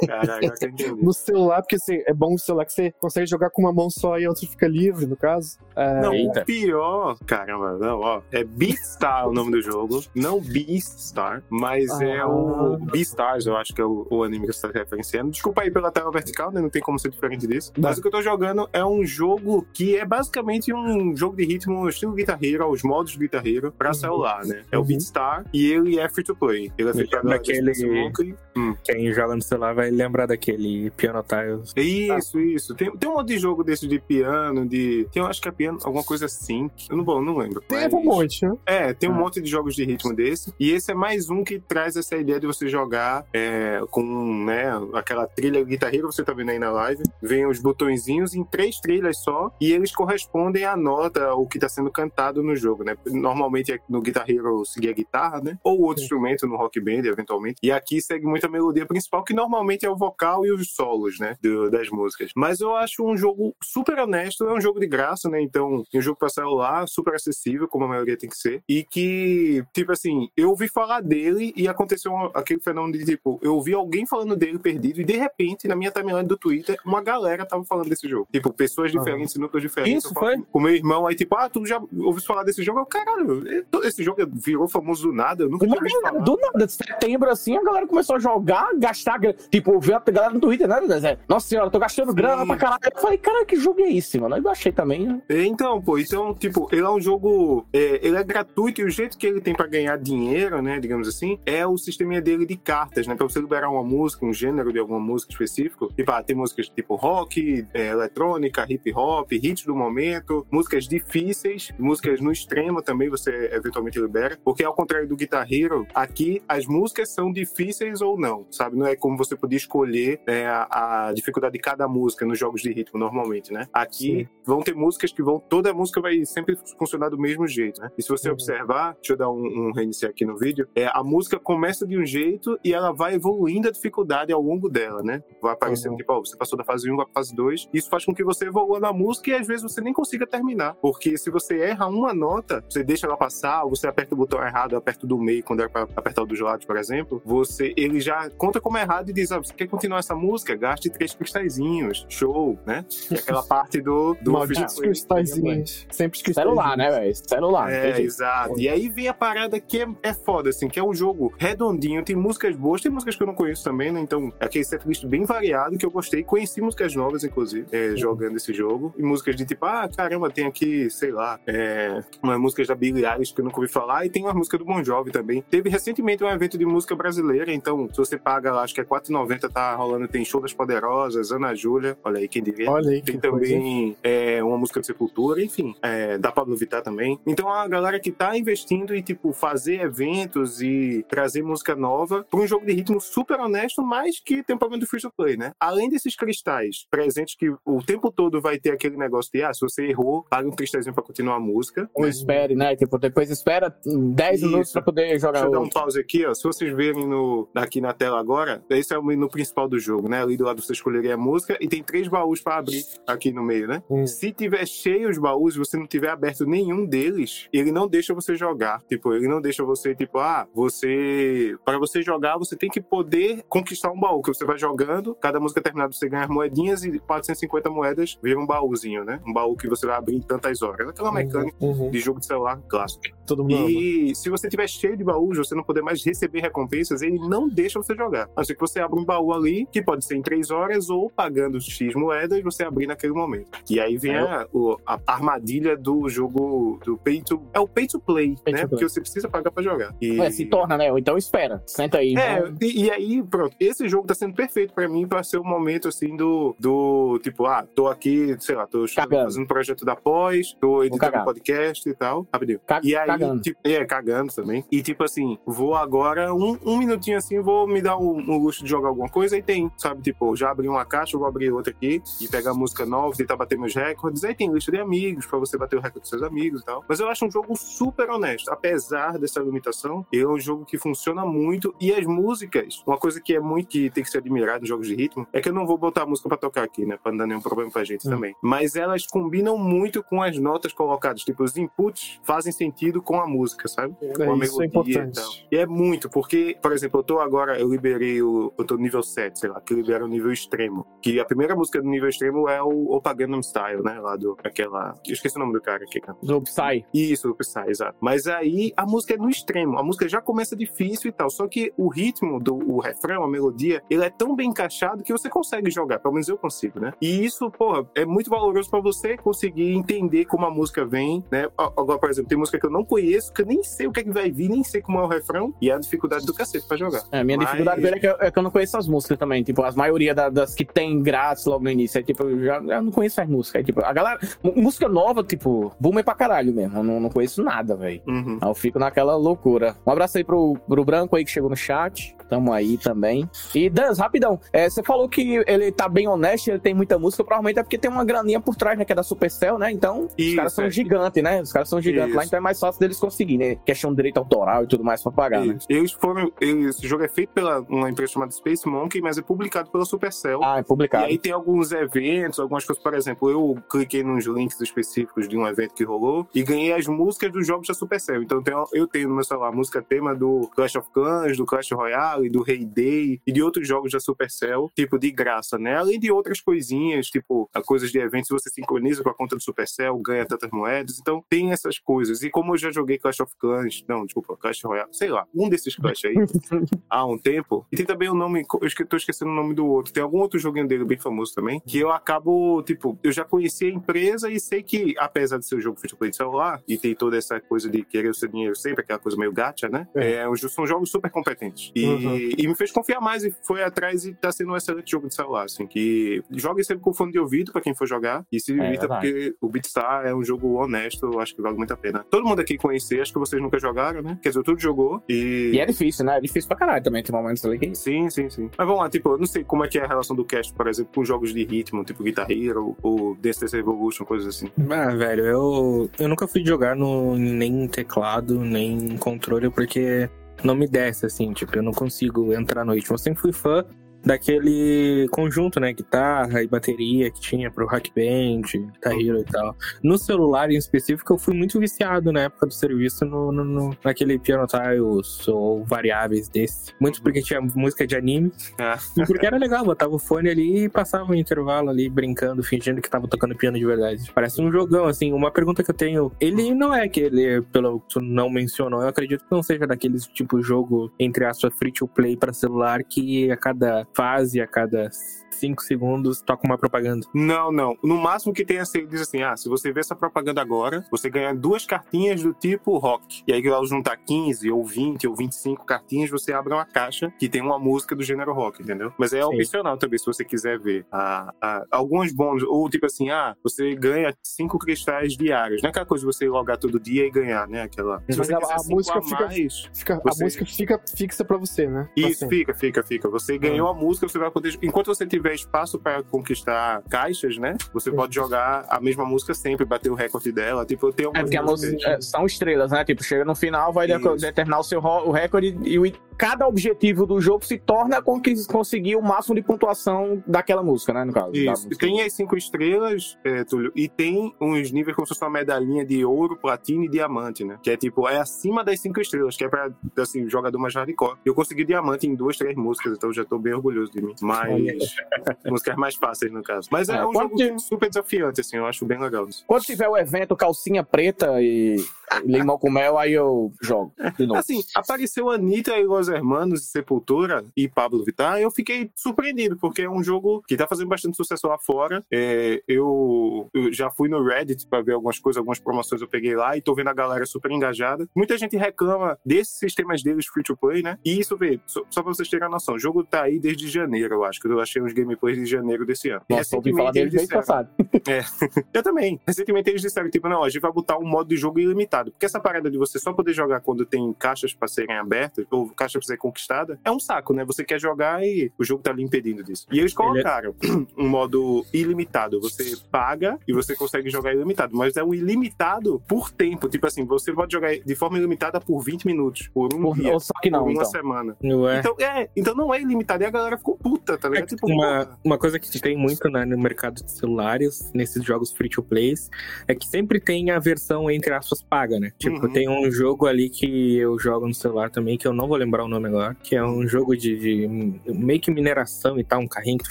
Que eu entendi. no celular, porque assim, é bom no celular que você consegue jogar com uma mão só e a outra fica livre, no caso. É, Não, Eita. o pior, caramba, não, ó, é Beastar o nome do jogo, não Beastar, mas é o Ah. Beastars, eu acho que é o, o anime que você tá referenciando. Desculpa aí pela tela vertical, né, não tem como ser diferente disso. Mas o que eu tô jogando é um jogo que é basicamente um jogo de ritmo estilo Guitar Hero, os modos de Guitar Hero pra celular, né? É o Uhum. Beatstar e ele é free to play. Ele é feito Monkey. Hum. Quem joga no celular vai lembrar daquele Piano Tiles. Isso, isso. Tem, tem um monte de jogo desse de piano, de. Tem, eu acho que é piano, alguma coisa assim. Eu não, bom, não lembro. Teve mas- um monte, né? É, tem um Ah. monte de jogos de ritmo desse. E esse é mais um que traz essa ideia de você jogar é, com né, aquela trilha guitarreira, você tá vendo aí na live. Vem os botõezinhos em três trilhas só. E eles correspondem à nota, o que tá sendo cantado no jogo, né? Normalmente é no Guitar Hero seguir a guitarra, né? Ou outro instrumento no Rock Band, eventualmente. E aqui segue muito a melodia principal, que normalmente é o vocal e os solos, né? do- das músicas. Mas eu acho um jogo super honesto, é um jogo de graça, né? Então, é um jogo pra celular, super acessível, como a maioria tem que ser. E que, tipo assim, eu ouvi falar dele e aconteceu aquele fenômeno de, tipo, eu ouvi alguém falando dele perdido e, de repente, na minha timeline do Twitter, uma galera tava falando desse jogo. Tipo, pessoas diferentes, núcleos diferentes. Isso foi? Com meu irmão, aí, tipo, ah, tu já ouviu falar desse jogo? Eu, caralho, esse jogo virou famoso do nada, eu nunca tinha ouvido falar. do nada, de setembro assim, a galera começou a jogar, gastar grana. Tipo, eu vi a galera no Twitter, né? Zé? Nossa senhora, eu tô gastando grana pra caralho. Eu falei, cara, que jogo é esse, mano? Eu achei também, né? É, Então, pô, então, tipo, ele é um jogo. é, ele é gratuito e o jeito que ele tem pra ganhar dinheiro, né, digamos assim, é o sisteminha dele de cartas, né? Pra você liberar uma música, um gênero de alguma música específico. Tipo, ah, tem músicas tipo rock, é, eletrônica, hip hop, hits do momento, músicas difíceis, músicas no extremo também você eventualmente libera. Porque ao contrário do Guitar Hero, aqui as músicas são difíceis ou não, sabe? Não é como você podia escolher é, a, a dificuldade de cada música nos jogos de ritmo, normalmente, né? Aqui Sim. vão ter músicas que vão. Toda música vai sempre funcionar do mesmo jeito, né? E se você Uhum. observar, deixa eu dar um, um reiniciar aqui no vídeo, é, a música começa de um jeito e ela vai evoluindo a dificuldade ao longo dela, né? Vai aparecendo, Uhum. tipo, ó, você passou da fase 1 para fase 2. Isso faz com que você evolua na música e às vezes você nem consiga terminar. Porque se você erra uma nota, você deixa ela passar, ou você aperta o botão errado, aperta o do meio quando era pra apertar o dos lados, por exemplo, você ele já conta como errado e diz: ah, você quer continuar essa música? Gaste três cristalzinhos. Show, né? E aquela parte do, do Malditos cristalzinhos. Sempre cristalzinhos. Celular, né, velho? Celular. É, tem jeito. exato. E aí vem a parada que é, é foda, assim, que é um jogo redondinho, tem músicas boas, tem músicas que eu não conheço também, né? Então, é aquele setlist bem variado que eu gostei. Conheci músicas novas, inclusive, é, jogando esse jogo. E músicas de tipo, ah, caramba, tem aqui, sei lá, é, umas músicas da Billie Eilish que eu nunca ouvi falar, e tem uma música do Bon Jovi também. Teve recentemente um evento de música brasileira, então, se você paga lá, acho que é R$4,90, tá rolando, tem Show das Poderosas, Ana Júlia, olha aí quem diria. Olha aí, Tem também é, uma música de Sepultura, enfim, é, da Pablo Vittar também. Então a galera que tá investindo em tipo fazer eventos e trazer música nova para um jogo de ritmo super honesto, mas que tem um problema do free to play, né? Além desses cristais presentes que o tempo todo vai ter aquele negócio de ah, se você errou, paga um cristalzinho para continuar a música. Ou espere, né? Tipo, depois espera 10 Isso. minutos pra poder jogar Deixa eu dar um pause aqui, ó. Se vocês verem no, aqui na tela agora, esse é o menu principal do jogo, né? Ali do lado você escolheria a música e tem três baús para abrir aqui no meio, né? Hum. Se tiver cheio os baús e você não tiver aberto nenhum deles, ele não deixa você jogar. Tipo, ele não deixa você, tipo, ah, você. Para você jogar, você tem que poder conquistar um baú, que você vai jogando, cada música terminada você ganha as moedinhas e 450 moedas vira um baúzinho, né? Um baú que você vai abrir em tantas horas. Aquela mecânica Uhum. de jogo de celular clássico. Todo mundo ama. E se você tiver cheio de baús, você não poder mais receber recompensas, ele não deixa você jogar. A não ser que você abra um baú ali, que pode ser em três horas, ou pagando X moedas, você abrir naquele momento. E aí vem a, o- a armadilha do jogo do pay to... É o pay to play, Pay né? to play. Porque você precisa pagar pra jogar. E... É, se torna, né? Ou então espera. Senta aí. É, vamos- e, e aí, pronto, esse jogo tá sendo perfeito pra mim pra ser o momento, assim, do, do tipo, ah, tô aqui, sei lá, tô Cagando. fazendo projeto da pós, tô editando cagar. podcast e tal, rapidinho. Ca- E aí, cagando. tipo, é, cagando também. E tipo assim, vou agora, um, um minutinho assim, vou me dar um, um luxo de jogar alguma coisa e tem, sabe? Tipo, já abri uma caixa, eu vou abrir outra aqui e pegar música nova, tentar bater meus recordes. Aí tem lista de amigos, pra você bater o recorde dos seus amigos e tal. Mas eu acho um jogo super honesto. Apesar dessa limitação, é um jogo que funciona muito. E as músicas, uma coisa que é muito que tem que ser admirado em jogos de ritmo, é que eu não vou botar a música pra tocar aqui, né? Pra não dar nenhum problema pra gente Hum. também. Mas elas combinam muito com as notas colocadas. Tipo, os inputs fazem sentido com a música, sabe? com a É, isso é melodia e tal. importante. E é muito, porque, por exemplo, eu tô agora, eu liberei o. Eu tô no nível 7, sei lá, que libera o nível extremo. Que a primeira música do nível extremo é o Opa Gangnam Style, né? Lá do. Aquela. Eu esqueci o nome do cara aqui, cara. Do Psy. Isso, o Psy, exato. Mas aí a música é no extremo. A música já começa difícil e tal. Só que o ritmo do o refrão, a melodia, ele é tão bem encaixado que você consegue jogar. Pelo menos eu consigo, né? E isso, porra, é muito valoroso pra você conseguir entender como a música vem, né? Agora, por exemplo, tem música que eu não conheço, que eu nem sei o que é que vai vir, nem sei como é o refrão. E é a dificuldade do cacete pra jogar. É, minha Mas- dificuldade dele é que, eu, é que eu não conheço as músicas também. Tipo, as maioria da- das que tem grátis logo no início. É tipo, eu já eu não conheço as músicas. É, tipo, a galera. Música nova, tipo, boomer pra caralho mesmo. Eu não, não conheço nada, velho. Uhum. Aí eu fico naquela loucura. Um abraço aí pro, pro Branco aí que chegou no chat. Tamo aí também. E Dans, rapidão. É, você falou que ele tá bem honesto, ele tem muita música. Provavelmente é porque tem uma graninha por trás, né? Que é da Supercell, né? Então, os Isso, caras são é. gigantes, né? Os caras são gigantes lá, Isso. então é mais fácil deles conseguir, né? Questão de direito autoral e tudo mais pra pagar, né? Isso. Eles foram. Esse jogo é feito pela uma empresa chamada Space Monkey, mas é publicado pela Supercell. Ah, é E publicado. aí tem alguns eventos, algumas coisas, por exemplo, eu cliquei nos links específicos de um evento que rolou e ganhei as músicas dos jogos da Supercell. Então eu tenho, eu tenho no meu celular a música tema do Clash of Clans, do Clash Royale, do Hay Day e de outros jogos da Supercell, tipo, de graça, né? Além de outras coisinhas, tipo, coisas de eventos, você sincroniza com a conta do Supercell, ganha tantas moedas. Então tem essas coisas. E como eu já joguei Clash of Clans, não, desculpa, Clash Royale, sei lá, um desses Clash aí, [laughs] há um tempo. E tem também o nome, eu esque- tô esquecendo o nome do outro. Tem algum outro joguinho dele bem famoso também, que eu acabo, tipo, eu já conheci a empresa e sei que, apesar de ser um jogo de celular, e tem toda essa coisa de querer o seu dinheiro sempre, aquela coisa meio gacha, né? É. É, são jogos super competentes. E E, e me fez confiar mais e foi atrás e tá sendo um excelente jogo de celular, assim, que jogue sempre com fone de ouvido pra quem for jogar e se divirta verdade. porque o Beatstar é um jogo honesto, eu acho que vale muito a pena. Todo mundo aqui conhecer, acho que vocês nunca jogaram, né? Quer dizer, tudo jogou e... E é difícil, né? É difícil pra caralho também. Tem momentos ali que. Sim, sim, sim. Mas vamos lá, tipo, eu não sei como é que é a relação do cast, por exemplo, com jogos de ritmo, tipo Guitar Hero ou Dance Dance Revolution, coisas assim. Ah, velho, eu, eu nunca fui jogar no, nem em teclado, nem em controle, porque não me desce, assim, tipo, eu não consigo entrar no ritmo. Eu sempre fui fã daquele conjunto, né, guitarra e bateria que tinha pro Rock Band, Guitar Hero e tal. No celular, em específico, eu fui muito viciado na época do serviço no, no- no- naquele Piano Tiles ou variáveis desse. Muito porque tinha música de anime Ah. e porque era legal, botava o fone ali e passava um intervalo ali brincando, fingindo que tava tocando piano de verdade. Parece um jogão, assim. Uma pergunta que eu tenho, ele não é que ele, pelo que tu não mencionou, eu acredito que não seja daqueles tipo jogo, entre aspas, free to play pra celular que a cada fase, a cada 5 segundos, toca uma propaganda. Não, não. No máximo que tem assim, diz assim: ah, se você ver essa propaganda agora, você ganha duas cartinhas do tipo rock. E aí, que ao juntar 15 ou 20 ou 25 cartinhas, você abre uma caixa que tem uma música do gênero rock, entendeu? Mas é Sim. opcional também, se você quiser ver. Ah, ah, alguns bônus, ou tipo assim, ah, você ganha cinco cristais diários. Não é aquela coisa de você logar todo dia e ganhar, né? Aquela. Se Mas você a- quiser a cinco música a fica- mais, Fica, Você- A música fica fixa pra você, né? Isso, fica, fica, fica. Você ganhou a música, você vai poder. Enquanto você tiver espaço para conquistar caixas, né? Você pode jogar a mesma música sempre, bater o recorde dela. Tipo, eu tenho É porque a músicas- música é, são estrelas, né? Tipo, chega no final, vai determinar o seu o recorde e o- cada objetivo do jogo se torna com que conseguir o máximo de pontuação daquela música, né? No caso. Isso. Tem as cinco estrelas, é, Túlio, e tem uns níveis como se fosse uma medalhinha de ouro, platina e diamante, né? Que é tipo, é acima das cinco estrelas, que é pra, assim, jogador mais hardcore. Eu consegui diamante em duas, três músicas, então já tô bem orgulhoso de mim. Mas. [laughs] músicas mais fáceis, no caso. Mas é, É, um jogo super desafiante, assim, eu acho bem legal. Quando tiver o evento calcinha preta e limão com mel, aí eu jogo de novo. Assim, apareceu Anitta e Los Hermanos Sepultura e Pablo Vittar, eu fiquei surpreendido, porque é um jogo que tá fazendo bastante sucesso lá fora. É, eu, eu já fui no Reddit pra ver algumas coisas, algumas promoções eu peguei lá e tô vendo a galera super engajada. Muita gente reclama desses sistemas deles free to play, né? E isso, vê, só, só pra vocês terem a noção, o jogo tá aí desde janeiro, eu acho, que eu achei uns gameplays de janeiro desse ano. E Nossa, ouvi falar recentemente dele eles mês disseram- passado. [laughs] eu também. Recentemente eles disseram, tipo, não, a gente vai botar um modo de jogo ilimitado. Porque essa parada de você só poder jogar quando tem caixas pra serem abertas, ou caixa pra ser conquistada, é um saco, né? Você quer jogar e o jogo tá lhe impedindo disso. E eles colocaram [clears throat] um modo ilimitado. Você paga e você consegue jogar ilimitado. Mas é um ilimitado por tempo. Tipo assim, você pode jogar de forma ilimitada por 20 minutos, por um Por- dia, ou só que não, por uma então. semana. Não é? Então, é, então não é ilimitado. E a galera ficou puta, tá É ligado? que Tipo, uma, uma coisa que tem muito né, no mercado de celulares, nesses jogos free to plays, é que sempre tem a versão entre aspas paga, né? Tipo, Uhum. tem um jogo ali que eu jogo no celular também, que eu não vou lembrar o nome agora, que é um jogo de, de meio que mineração e tal, um carrinho que tu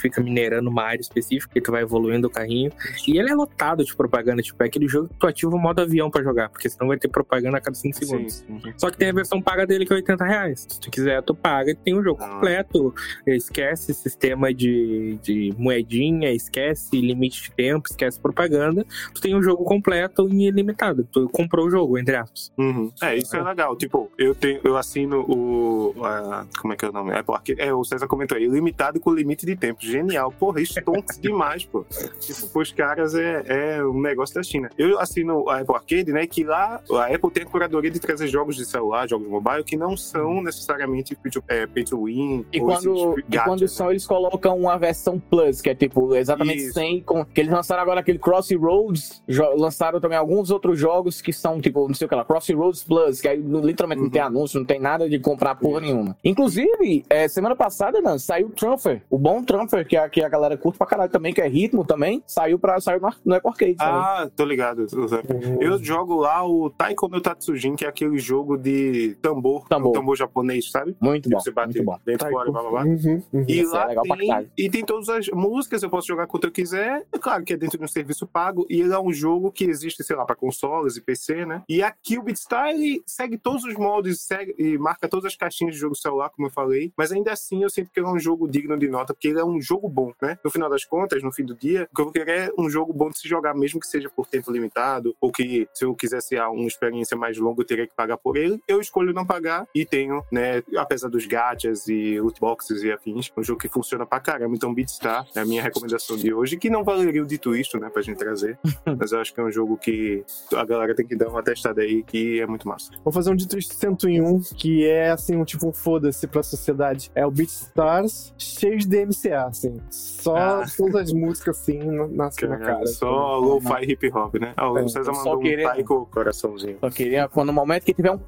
fica minerando uma área específica e tu vai evoluindo o carrinho. E ele é lotado de propaganda, tipo, é aquele jogo que tu ativa o modo avião pra jogar, porque senão vai ter propaganda a cada 5 segundos. Sim. Só que tem a versão paga dele que é 80 reais. Se tu quiser, tu paga e tem o jogo Ah. completo. Esquece sistema de, de moedinha, esquece limite de tempo, esquece propaganda. Tu tem o jogo completo e ilimitado. Tu comprou o jogo, entre aspas. Uhum. É, isso é legal. Tipo, eu tenho, eu assino o. a- como é que é o nome? Apple Arcade. É, o César comentou aí, ilimitado com limite de tempo. Genial. Porra, estontes [laughs] demais, pô. Tipo, pros caras é, é um negócio da China. Eu assino a Apple Arcade, né? Que lá a Apple tem a curadoria de trazer jogos de celular, jogos mobile, que não são necessariamente pay to, é, pay to win. E quando, e gadgets, quando né? são, eles colocam uma versão Plus, que é tipo exatamente Isso. 100. Com, que eles lançaram agora aquele Crossroads. lançaram também alguns outros jogos que são tipo, não sei o que lá, Crossroads Plus, que aí literalmente não tem Uhum. anúncio, não tem nada de comprar porra nenhuma. Inclusive, é, semana passada, Dan, saiu o Transfer. O bom Transfer, que a, que a galera curte pra caralho também, que é ritmo também, saiu, pra, saiu no, no Apple Arcade. Ah, tô ligado. tô ligado. Eu jogo lá o Taiko no Tatsujin, que é aquele jogo de tambor, Tambor. um tambor japonês, sabe? muito Que bom, você bate muito bom. dentro, fora, blá blá blá. Uhum, uhum. E é lá legal pra tem, e tem todas as músicas, eu posso jogar quanto eu quiser. É claro que é dentro de um serviço pago. E ele é um jogo que existe, sei lá, pra consoles e PC, né? E aqui o ele segue todos os modos segue, e marca todas as caixinhas de jogo celular, como eu falei, mas ainda assim eu sinto que ele é um jogo digno de nota, porque ele é um jogo bom, né? No final das contas, no fim do dia, o que eu vou querer é um jogo bom de se jogar, mesmo que seja por tempo limitado, ou que se eu quisesse uma experiência mais longa, eu teria que pagar por ele. Eu escolho não pagar e tenho, né, apesar dos gachas e lootboxes e afins, um jogo que funciona pra caramba. Então, Beatstar é a minha recomendação de hoje, que não valeria o dito isto, né, pra gente trazer, [laughs] mas eu acho que é um jogo que a galera tem que dar uma testada aí, que é muito massa. Vou fazer um dito 101, que é assim, um tipo um foda-se pra sociedade. É o Beatstars cheio de DMCA, assim. Só Ah. todas as músicas assim na, na, na cara. Só lo-fi hip hop, né? Ah, o É, César mandou um queria- taiko coraçãozinho. Só queria, quando no momento que tiver um.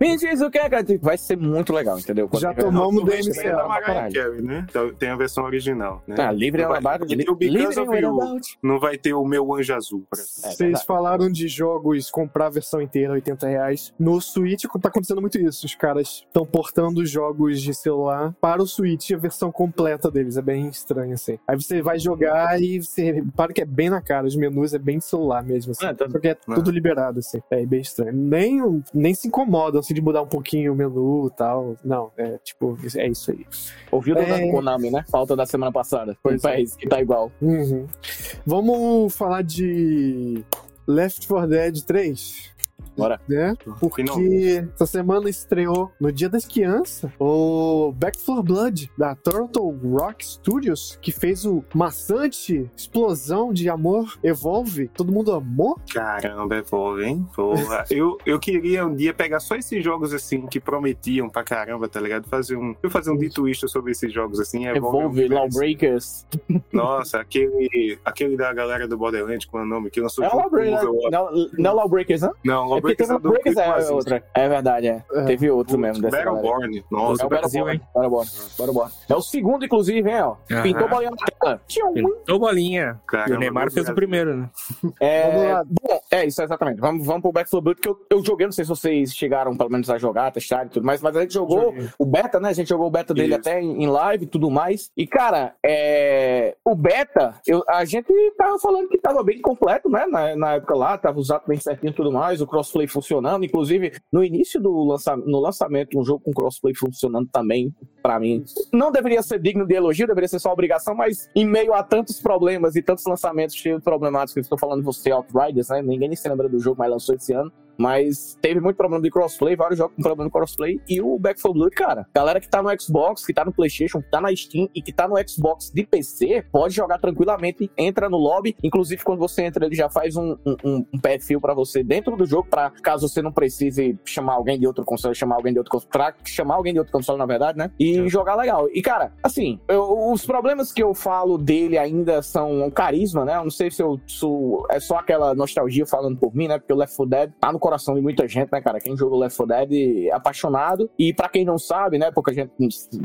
Me diz o que é, cara. Vai ser muito legal, entendeu? Quando Já tomamos O resto DMCA é da Mariah. Carey, né? Então, Tem a versão original, né? Ah, livre é Não uma vai- e about. Não vai ter o meu anjo azul. Pra... É Vocês falaram de jogos comprar a versão inteira, 80 reais. No Switch tá acontecendo muito isso. Os caras estão portando jogos de celular para o Switch, a versão completa deles. É bem estranho, assim. Aí você vai jogar e você repara que é bem na cara. Os menus é bem de celular mesmo, assim. É, tá- Porque é tudo liberado, assim. É bem estranho. Nem, nem se incomodam, assim, de mudar um pouquinho o menu e tal. Não, é tipo, é isso aí. Ouviu da É. Konami, né? Falta da semana passada. Pois Pois é. é. que tá igual. Uhum. Vamos falar de Left 4 Dead 3. Bora. Né? Porque Finalmente. essa semana estreou no Dia das Crianças o Back 4 Blood da Turtle Rock Studios, que fez o maçante explosão de amor Evolve. Todo mundo amou? Caramba, Evolve, hein? Porra. [laughs] eu, eu queria um dia pegar só esses jogos assim que prometiam pra caramba, tá ligado? Fazer um, eu fazer um dito isto sobre esses jogos assim. Evolve, Evolve, é um universo. Lawbreakers. [laughs] Nossa, aquele, aquele da galera do Borderlands, qual é o nome? Que lançou É junto com o Lawbreakers. Overwatch. Não, não Lawbreakers, né? Não, É porque Lawbreakers tem é é outra. É verdade, é. É. Teve outro mesmo dessa. Battleborn. É Nossa, o Brasil, Battleborn. hein? Battleborn. Battleborn. É o segundo, inclusive, hein, ó. Aham. Pintou bolinha na tela. Tinha um. Pintou bolinha. Caramba, e o Neymar fez o primeiro, né? É, bom, é isso, exatamente. Vamos, vamos pro Back 4 Blood, que eu, eu joguei, não sei se vocês chegaram pelo menos a jogar, testar e tudo mais, mas a gente jogou Joguei. o beta, né? A gente jogou o beta dele Isso. até em, em live e tudo mais. E, cara, é, o beta, eu- a gente tava falando que tava bem completo, né? Na, na época lá, tava usado bem certinho e tudo mais, o crossplay funcionando. Inclusive, no início do lança, no lançamento, um jogo com crossplay funcionando também, pra mim, não deveria ser digno de elogio, deveria ser só obrigação, mas em meio a tantos problemas e tantos lançamentos cheios de problemáticos, estou falando de você, Outriders, né? Ninguém nem se lembra do jogo, mas lançou esse ano. Mas teve muito problema de crossplay, vários jogos com problema de crossplay. E o Back 4 Blood, cara, galera que tá no Xbox, que tá no PlayStation, que tá na Steam e que tá no Xbox de PC, pode jogar tranquilamente, entra no lobby. Inclusive, quando você entra, ele já faz um, um, um- perfil pra você dentro do jogo, pra caso você não precise chamar alguém de outro console, chamar alguém de outro console, pra chamar alguém de outro console, na verdade, né? E jogar legal. E, cara, assim, eu- os problemas que eu falo dele ainda são o carisma, né? Eu não sei se eu sou. É só aquela nostalgia falando por mim, né? Porque o Left 4 Dead tá no coração de muita gente, né, cara? Quem jogou Left 4 Dead é apaixonado. E pra quem não sabe, né? Pouca gente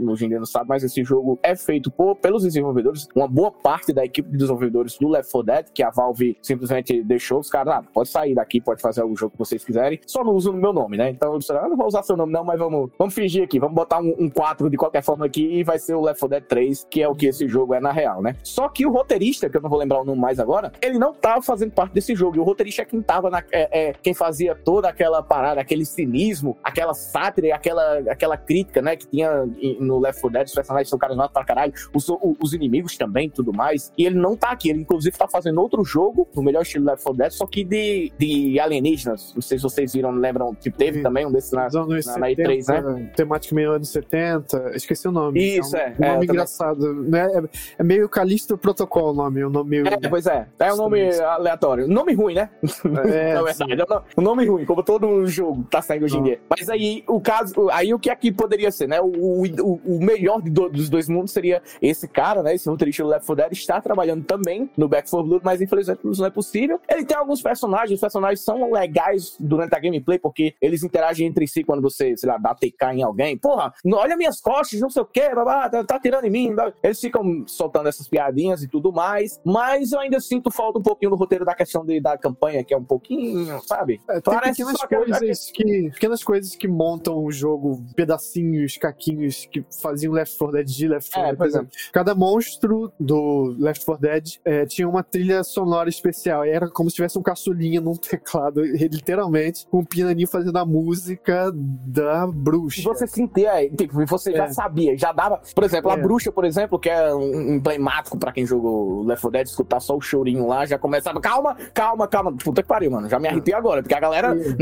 hoje em dia não sabe, mas esse jogo é feito por, pelos desenvolvedores. Uma boa parte da equipe de desenvolvedores do Left 4 Dead, que a Valve simplesmente deixou os caras, ah, pode sair daqui, pode fazer o jogo que vocês quiserem. Só não usa o meu nome, né? Então eu disse, ah, não vou usar seu nome, não, mas vamos, vamos fingir aqui, vamos botar um, um 4 de qualquer forma aqui e vai ser o Left 4 Dead 3, que é o que esse jogo é na real, né? Só que o roteirista, que eu não vou lembrar o nome mais agora, ele não tava fazendo parte desse jogo. E o roteirista é quem tava na. É, é, quem fazia toda aquela parada, aquele cinismo, aquela sátira, e aquela, aquela crítica, né? Que tinha no Left 4 Dead, os personagens são carismáticos pra caralho, os, o- os inimigos também tudo mais. E ele não tá aqui, ele inclusive tá fazendo outro jogo, no melhor estilo Left 4 Dead, só que de, de alienígenas. Não sei se vocês viram, lembram, tipo, teve também um desses na, na- na E3, né? Temática meio anos 70. Esqueci o nome. Isso, um, é. Um É, nome eu também. engraçado. Né? É, é meio Calixto Protocol o nome. O nome meio. É, pois é. É um nome aleatório. Nome ruim, né? É, [laughs] verdade, é um- um nome ruim, como todo jogo tá saindo hoje em Ah. dia. Mas aí, o caso, aí o que aqui poderia ser, né? O, o, o melhor do- dos dois mundos seria esse cara, né? Esse roteirista do Left 4 Dead está trabalhando também no Back 4 Blood, mas infelizmente isso não é possível. Ele tem alguns personagens, os personagens são legais durante a gameplay, porque eles interagem entre si quando você, sei lá, dá TK em alguém. Porra, olha minhas costas, não sei o quê, babá, tá, tá tirando em mim. Eles ficam soltando essas piadinhas e tudo mais, mas eu ainda sinto falta um pouquinho no roteiro da questão de, da campanha, que é um pouquinho, sabe? É, Falta tem Parece pequenas coisas que. Pequenas coisas que montam o jogo, pedacinhos, caquinhos que faziam Left 4 Dead de Left 4 É, Dead. por exemplo. Cada monstro do Left 4 Dead é, tinha uma trilha sonora especial. Era como se tivesse um caçulinha num teclado, [laughs] literalmente, com um pianinho fazendo a música da bruxa. Você sentia, tipo, você já É. sabia, já dava. Por exemplo, a É. bruxa, por exemplo, que é um emblemático pra quem jogou Left 4 Dead, escutar só o chorinho lá, já começava. Calma, calma, calma. Puta que pariu, mano. Já me arrepiei agora. Porque a galera, É.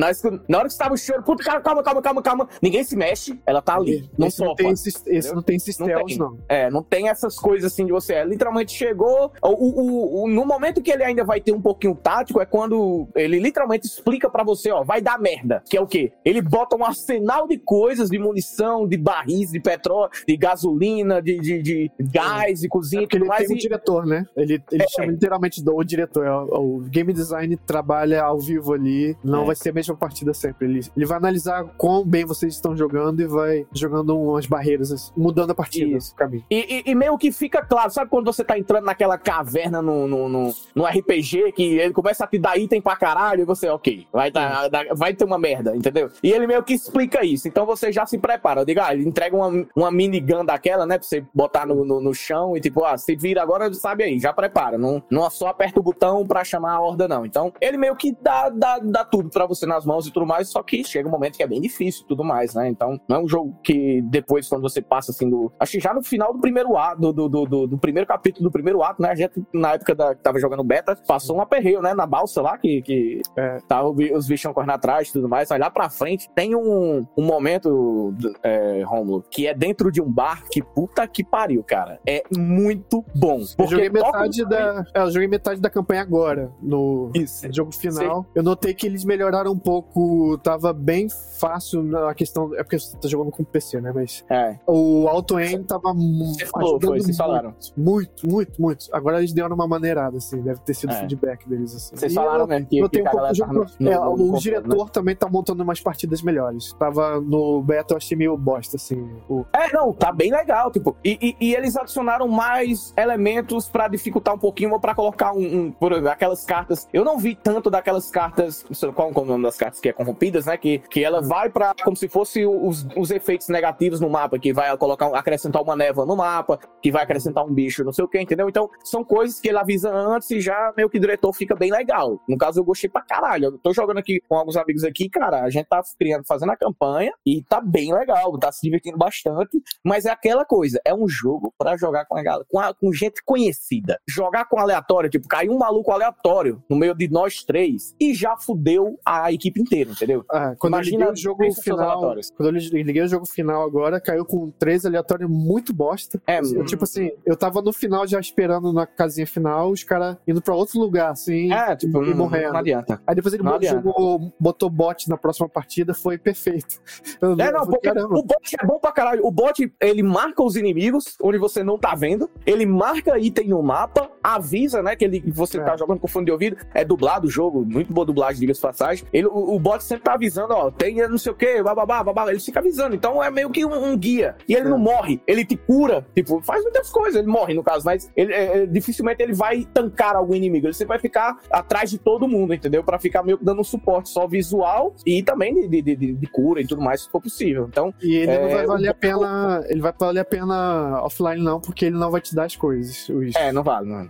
na, hora que estava o choro, puta, calma, calma, calma, calma, calma. Ninguém se mexe, ela tá ali. Não esse não tem esses, esse não tem esses Não stealth, tem. não. É, não tem essas coisas assim de você. É, literalmente chegou. O, o- o- no momento que ele ainda vai ter um pouquinho tático, é quando ele literalmente explica pra você, ó, vai dar merda. Que é o quê? Ele bota um arsenal de coisas, de munição, de barris, de petróleo, de gasolina, de, de, de gás, de cozinha e Porque tudo ele mais. tem um e- diretor, né? Ele, ele É. chama literalmente do o diretor. é O, o game design trabalha ao vivo ali. Não É. vai ser a mesma partida sempre. Ele, ele vai analisar quão bem vocês estão jogando e vai jogando umas barreiras, assim, mudando a partida, Isso. caminho. E, e- e meio que fica claro, sabe quando você tá entrando naquela caverna no, no, no, no RPG, que ele começa a te dar item pra caralho, e você, ok, vai, tá, vai ter uma merda, entendeu? E ele meio que explica isso, então você já se prepara. Eu digo, ah, ele entrega uma, uma minigun daquela, né, pra você botar no, no, no chão e tipo, ah, se vira agora, sabe aí, já prepara. Não, não só aperta o botão pra chamar a horda, não. Então, ele meio que dá, dá, dá tudo pra você nas mãos e tudo mais, só que chega um momento que é bem difícil e tudo mais, né? Então, não é um jogo que depois, quando você passa assim do. Acho que já no final do primeiro ato, do, do, do, do- primeiro capítulo do primeiro ato, né? A gente, na época da, que tava jogando beta, passou um aperreio, né? Na balsa lá, que, que É. tava os bichão correndo atrás e tudo mais. Mas lá pra frente tem um, um momento, é, Romulo, que é dentro de um bar que puta que pariu, cara. É muito bom. Eu joguei metade da. é, eu joguei metade da campanha agora, no Isso. jogo final. Eu notei que eles melhoraram um pouco. Tava bem fácil na questão. É porque você tá jogando com PC, né? Mas É, o auto-aim tava mu- Você falou, foi, vocês muito, falaram. Muito, muito, muito. Agora eles deram uma maneirada, assim. Deve ter sido o É. feedback deles, assim. vocês E falaram eu- mesmo que, Eu tenho um pouco de tava jogo. no- é, no- no o né? diretor também tá montando umas partidas melhores. Tava no beta, eu achei meio bosta, assim. O... É, não, tá bem legal, tipo, e, e- e eles adicionaram mais elementos pra dificultar um pouquinho ou pra colocar um, um- por aquelas cartas. Eu não vi tanto daquelas cartas, não sei qual, qual é o nome das cartas que é corrompidas, né? Que, que ela vai pra como se fosse os, os efeitos negativos no mapa, que vai colocar, acrescentar uma névoa no mapa, que vai acrescentar um bicho, não sei o que, entendeu? Então, são coisas que ele avisa antes e já meio que o diretor fica bem legal. No caso, eu gostei pra caralho. Eu tô jogando aqui com alguns amigos aqui, cara, a gente tá criando, fazendo a campanha e tá bem legal, tá se divertindo bastante. Mas é aquela coisa, é um jogo pra jogar com a galera, com, a- com gente conhecida. Jogar com aleatório, tipo, caiu um maluco aleatório no meio de nós três e já fudeu a equipe inteira, entendeu? Ah, quando Imagina eu liguei o jogo final. Quando eu liguei o jogo final agora, caiu com três aleatórios muito bosta. É, Eu, hum. tipo assim, eu tava no final já esperando na casinha final, os caras indo pra outro lugar, assim, É, tipo, e morrendo. não adianta. Aí depois ele jogou, botou bot na próxima partida, foi perfeito. [laughs] Eu, É, não, porque caramba. o bot é bom pra caralho. O bot, ele marca os inimigos onde você não tá vendo, ele marca item no mapa, avisa, né, que ele, você É. tá jogando com fone de ouvido, é dublado o jogo, muito boa dublagem, diga-se de passagem. Ele, o, o bot sempre tá avisando, ó, tem não sei o que, bababá, babá, ele fica avisando, então é meio que um, um guia. E ele É. não morre, ele te cura, tipo, faz muitas coisas, ele morre no caso, mas ele, é, é, dificilmente ele vai tancar algum inimigo, ele sempre vai ficar atrás de todo mundo, entendeu? Pra ficar meio que dando um suporte só visual e também de, de, de- de cura e tudo mais, se for possível. Então, E ele não É, vai valer o- a pena. Ele vai valer a pena offline, não, porque ele não vai te dar as coisas. Os, é, não vale, né,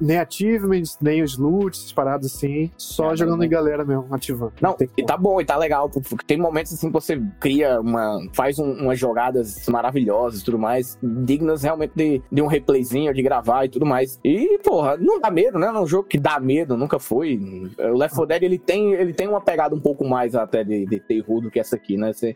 nem achievements, nem os loots, essas paradas assim. Só É, jogando não- em galera mesmo, ativando. Não, tem e tá bom, e tá legal, porque tem momentos assim que você cria uma. faz um- umas jogadas maravilhosas e tudo mais, dignas realmente de, de um replayzinho, de gravar e tudo mais. E, porra, não dá medo, né? Não é um jogo que dá medo, nunca foi. O Left 4 Dead, ele tem, ele tem uma pegada um pouco mais até de, de terror do que essa aqui, né? Você,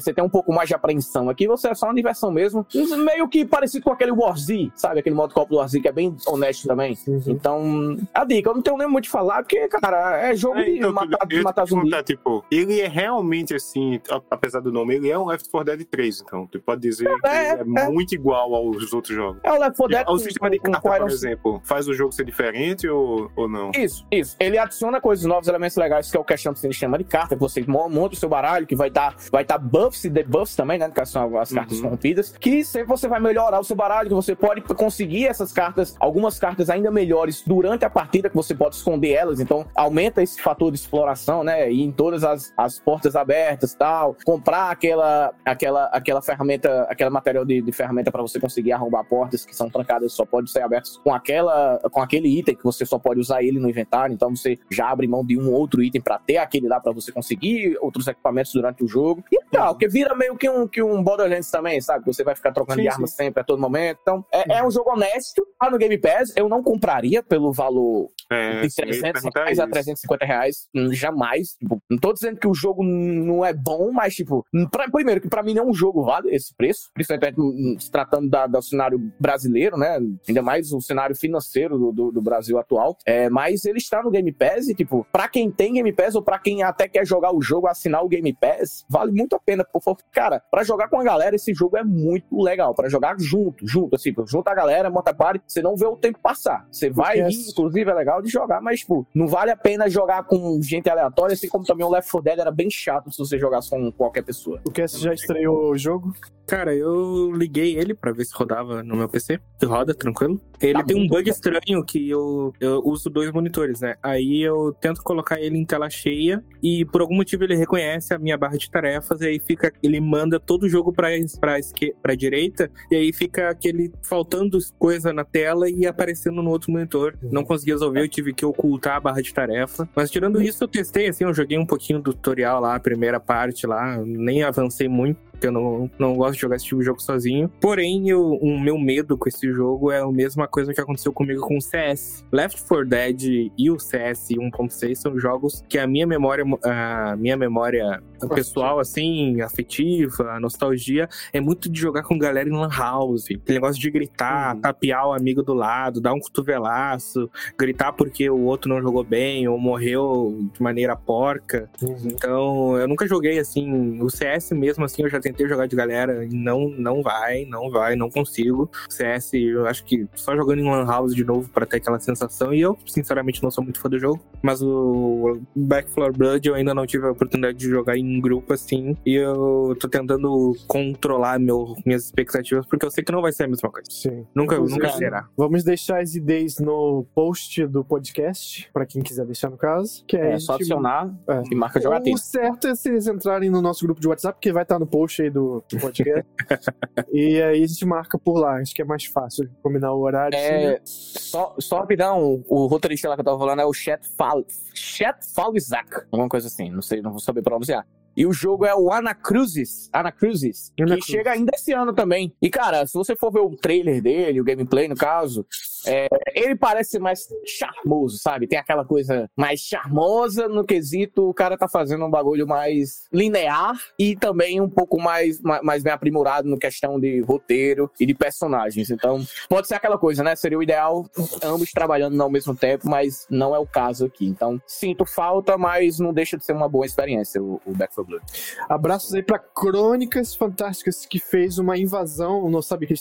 você tem um pouco mais de apreensão. Aqui você é só uma diversão mesmo. Meio que parecido com aquele War Z, sabe? Aquele modo copo do War Z que é bem honesto também. Uhum. Então, a dica, eu não tenho nem muito de falar, porque, cara, é jogo É, de matar, eu matar zumbi. tipo, ele é realmente assim, apesar do nome, ele é um Left 4 Dead 3, então. Tu pode dizer que É, ele é, muito igual aos outros jogos. É o Left 4 Dead o com- sistema de com- carta, por exemplo, faz o jogo ser diferente ou, ou não? Isso, isso. Ele adiciona coisas novas, elementos legais, que é o questão do sistema de carta, que você mo- monta o seu baralho, que vai dar vai dar buffs e debuffs também, né? Que são as cartas Uhum. corrompidas. Que sempre você vai melhorar o seu baralho, que você pode conseguir essas cartas, algumas cartas ainda melhores durante a partida, que você pode esconder elas. Então, aumenta esse fator de exploração, né? Ir em todas as, as portas abertas tal, comprar aquela, aquela, aquela ferramenta, aquela material de, de ferramenta para você conseguir arrombar portas que são trancadas, só pode ser abertas com aquela, com aquele item que você só pode usar ele no inventário, então você já abre mão de um outro item para ter aquele lá para você conseguir outros equipamentos durante o jogo. E tal, porque vira meio que um, que um Borderlands também, sabe? Você vai ficar trocando Sim, de sim. arma sempre a todo momento. Então, é, é um jogo honesto. Tá no Game Pass, eu não compraria pelo valor É, de sim, eu ia 300 perguntar reais a isso. 350 reais, hum, jamais. Tipo, não tô dizendo que o jogo não é bom, mas, tipo, pra- primeiro, que pra mim nenhum jogo vale esse preço, principalmente hum, se tratando da- do cenário brasileiro, né? Ainda mais o cenário financeiro do, do- do Brasil atual. É, mas ele está no Game Pass e, tipo, pra quem tem Game Pass ou pra quem até quer jogar o jogo, assinar o Game Pass, vale muito a pena. Por favor, cara, pra jogar com a galera, esse jogo é muito legal. Pra jogar junto, junto, assim, junto a galera, monta party, você não vê o tempo passar. Você vai Porque rir, é- inclusive é legal de jogar, mas, tipo, não vale a pena jogar com gente aleatória, assim como também o Left 4 Dead era bem chato se você jogasse com qualquer pessoa. O Cass já estreou o jogo. Cara, eu liguei ele pra ver se rodava no meu PC. Roda, tranquilo. Ele Tá tem um bug bom. estranho que eu, eu uso dois monitores, né? Aí eu tento colocar ele em tela cheia e por algum motivo ele reconhece a minha barra de tarefas e aí fica. Ele manda todo o jogo pra, pra, esque, pra direita e aí fica aquele faltando coisa na tela e aparecendo no outro monitor. Não consegui resolver, eu tive que ocultar a barra de tarefa. Mas tirando isso, eu testei, assim, eu joguei um pouquinho do tutorial lá, a primeira parte lá, nem avancei muito porque eu não, não gosto de jogar esse tipo de jogo sozinho. Porém, eu- o meu medo com esse jogo é a mesma coisa que aconteceu comigo com o CS. Left 4 Dead e o CS 1.6 são jogos que a minha memória, a minha memória pessoal, assim, afetiva, nostalgia, é muito de jogar com galera em lan house. Aquele negócio de gritar, Uhum. tapear o amigo do lado, dar um cotovelaço, gritar porque o outro não jogou bem ou morreu de maneira porca. Então, eu nunca joguei assim. O CS mesmo, assim, eu já tentei jogar de galera e não, não vai, não vai, não consigo. O CS, eu acho que só jogando em Lan House de novo pra ter aquela sensação. E eu, sinceramente, não sou muito fã do jogo. Mas o Back 4 Blood eu ainda não tive a oportunidade de jogar em grupo assim. E eu tô tentando controlar meu, minhas expectativas, porque eu sei que não vai ser a mesma coisa. Sim. Nunca, nunca será. Vamos deixar as ideias no post do podcast, pra quem quiser deixar no caso. Que é, É só adicionar É. e marca jogatina. O certo é se eles entrarem no nosso grupo de WhatsApp, que vai estar no post aí do, do podcast. [laughs] e aí a gente marca por lá. Acho que é mais fácil combinar o horário. assim, né? É, só, só rapidão, o roteirista lá que eu tava falando é o Chet Fal Chet Falzak, alguma coisa assim, não sei, não vou saber pronunciar. E o jogo é o Anacruzes, Anacruzes, que chega ainda esse ano também. E cara, se você for ver o trailer dele, o gameplay no caso, é, ele parece mais charmoso, sabe? Tem aquela coisa mais charmosa no quesito, o cara tá fazendo um bagulho mais linear e também um pouco mais, mais, mais bem aprimorado no questão de roteiro e de personagens. Então, pode ser aquela coisa, né? Seria o ideal ambos trabalhando ao mesmo tempo, mas não é o caso aqui. Então, sinto falta, mas não deixa de ser uma boa experiência o, o Back 4 Blood. Abraços aí pra Crônicas Fantásticas, que fez uma invasão. Não sabe que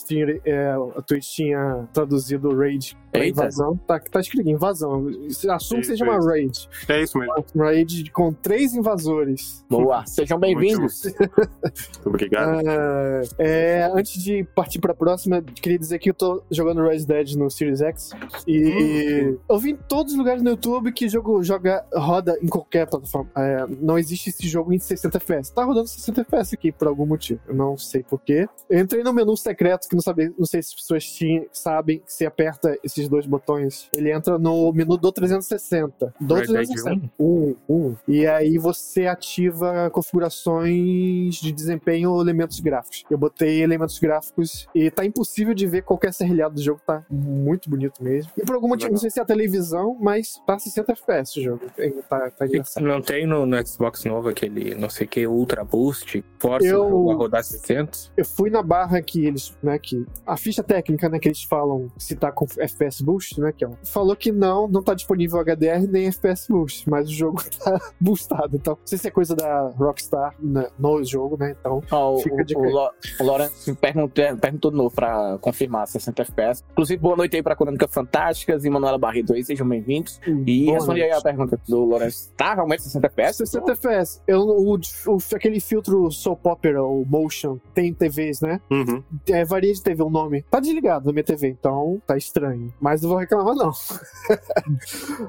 é, a Twitch tinha traduzido raid pra Eita. invasão. Tá, tá escrito invasão. Assumo que seja uma raid. É isso mesmo. Uma raid com três invasores. Boa, sejam bem-vindos. Muito obrigado. Ah, [laughs] é, antes de partir pra próxima, queria dizer que eu tô jogando Red Dead no Series X. E eu vi em todos os lugares no YouTube que o jogo joga, roda em qualquer plataforma. É, não existe esse jogo em 60 FPS. Tá rodando 60 FPS aqui por algum motivo. Eu não sei porquê. Eu entrei no menu secreto que não, sabe, não sei se as pessoas tinham, sabem que se aperta esses dois botões, ele entra no menu do 360. Do Red Dead 360. Um, um. E aí você ativa configurações de desempenho ou elementos gráficos. Eu botei elementos gráficos e tá impossível de ver qualquer serrilhado do jogo, tá muito bonito mesmo. E por algum motivo, não sei se é a televisão, mas tá 60 FPS o jogo. Tá, tá engraçado. Não tem no, no Xbox novo aquele, não sei o que, Ultra Boost, força Eu- o jogo a rodar 600? Eu fui na barra que eles, né, que a ficha técnica, né, que eles falam se tá com FPS boost, né, que é um, falou que não, não tá disponível HDR nem FPS boost, mas o jogo [laughs] tá boostado, então, não sei se é coisa da Rockstar né, no jogo, né, então, o, Fica o, aí. Lo- o Lawrence perguntou, perguntou de novo pra confirmar 60 FPS. Inclusive, boa noite aí pra Crônica Fantásticas e Manuela Barreto aí, sejam bem-vindos. E Boa responde aí a pergunta do Lawrence. Tá realmente 60 FPS? 60 FPS. Eu, o aquele filtro soap opera, o motion, tem TVs, né? Uhum. É, varia de TV o nome. Tá desligado na minha TV, então tá estranho. Mas não vou reclamar, não.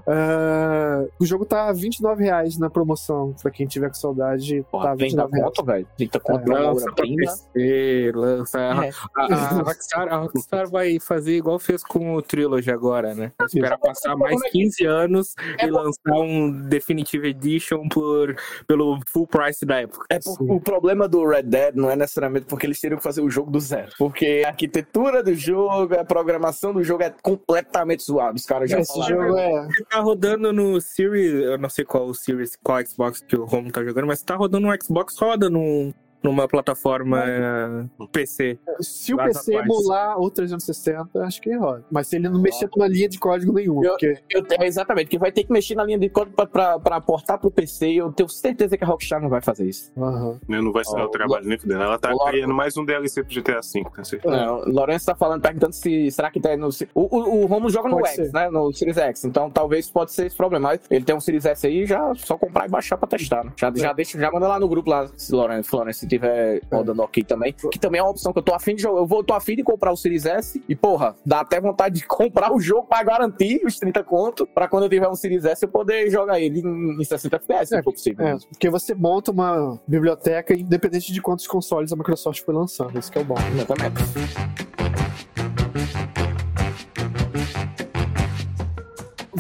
Ah, [laughs] o jogo tá 29 reais na promoção. Pra quem tiver com saudade, Porra, tá R$ 30 29 reais. conto, velho. 30 conto uma Lança pra. PC, lança. A, É. a- a Rockstar, a Rockstar vai fazer igual fez com o Trilogy agora, né? Esperar passar mais 15 anos É e lançar um Definitive Edition por, pelo full price da época. É por- o problema do Red Dead não é necessariamente porque eles teriam que fazer o jogo do zero. Porque a arquitetura do jogo, a programação do jogo é completamente zoada. Os caras já Esse falaram. jogo é. Tá rodando no Series, eu não sei qual o Series, qual Xbox que o Romo tá jogando, mas tá rodando no Xbox, roda num, numa plataforma eh, PC. Se o PC emular o 360, acho que roda. Mas se ele não mexer numa linha de código nenhuma, Eu- porque Eu, é, exatamente, que vai ter que mexer na linha de código pra, pra, pra portar pro PC. e Eu tenho certeza que a Rockstar não vai fazer isso. Eu Não vai ser Ó, o trabalho nem fudendo. Ela tá criando mais um DLC pro GTA V, com certeza. Não, Lourenço tá falando, perguntando se será que tá no. O, o, o Romulo joga no Pode X, ser. né? No Series X. Então talvez pode ser esse problema. Mas ele tem um Series S aí, já só comprar e baixar pra testar. Né? Já, já, deixa, já manda lá no grupo lá, se Lourenço, tiver rodando ok também. Que também é uma opção que eu tô afim de jogar. Eu vou, tô afim de comprar o Series S e, porra, dá até vontade de [laughs] comprar o jogo pra garantir os 30 conto. Pra quando eu tiver um Series S eu poder jogar ele em, em 60 FPS, se É, for possível. É, porque você monta uma biblioteca independente de quantos consoles a Microsoft foi lançando. Isso que é o bom. Exatamente.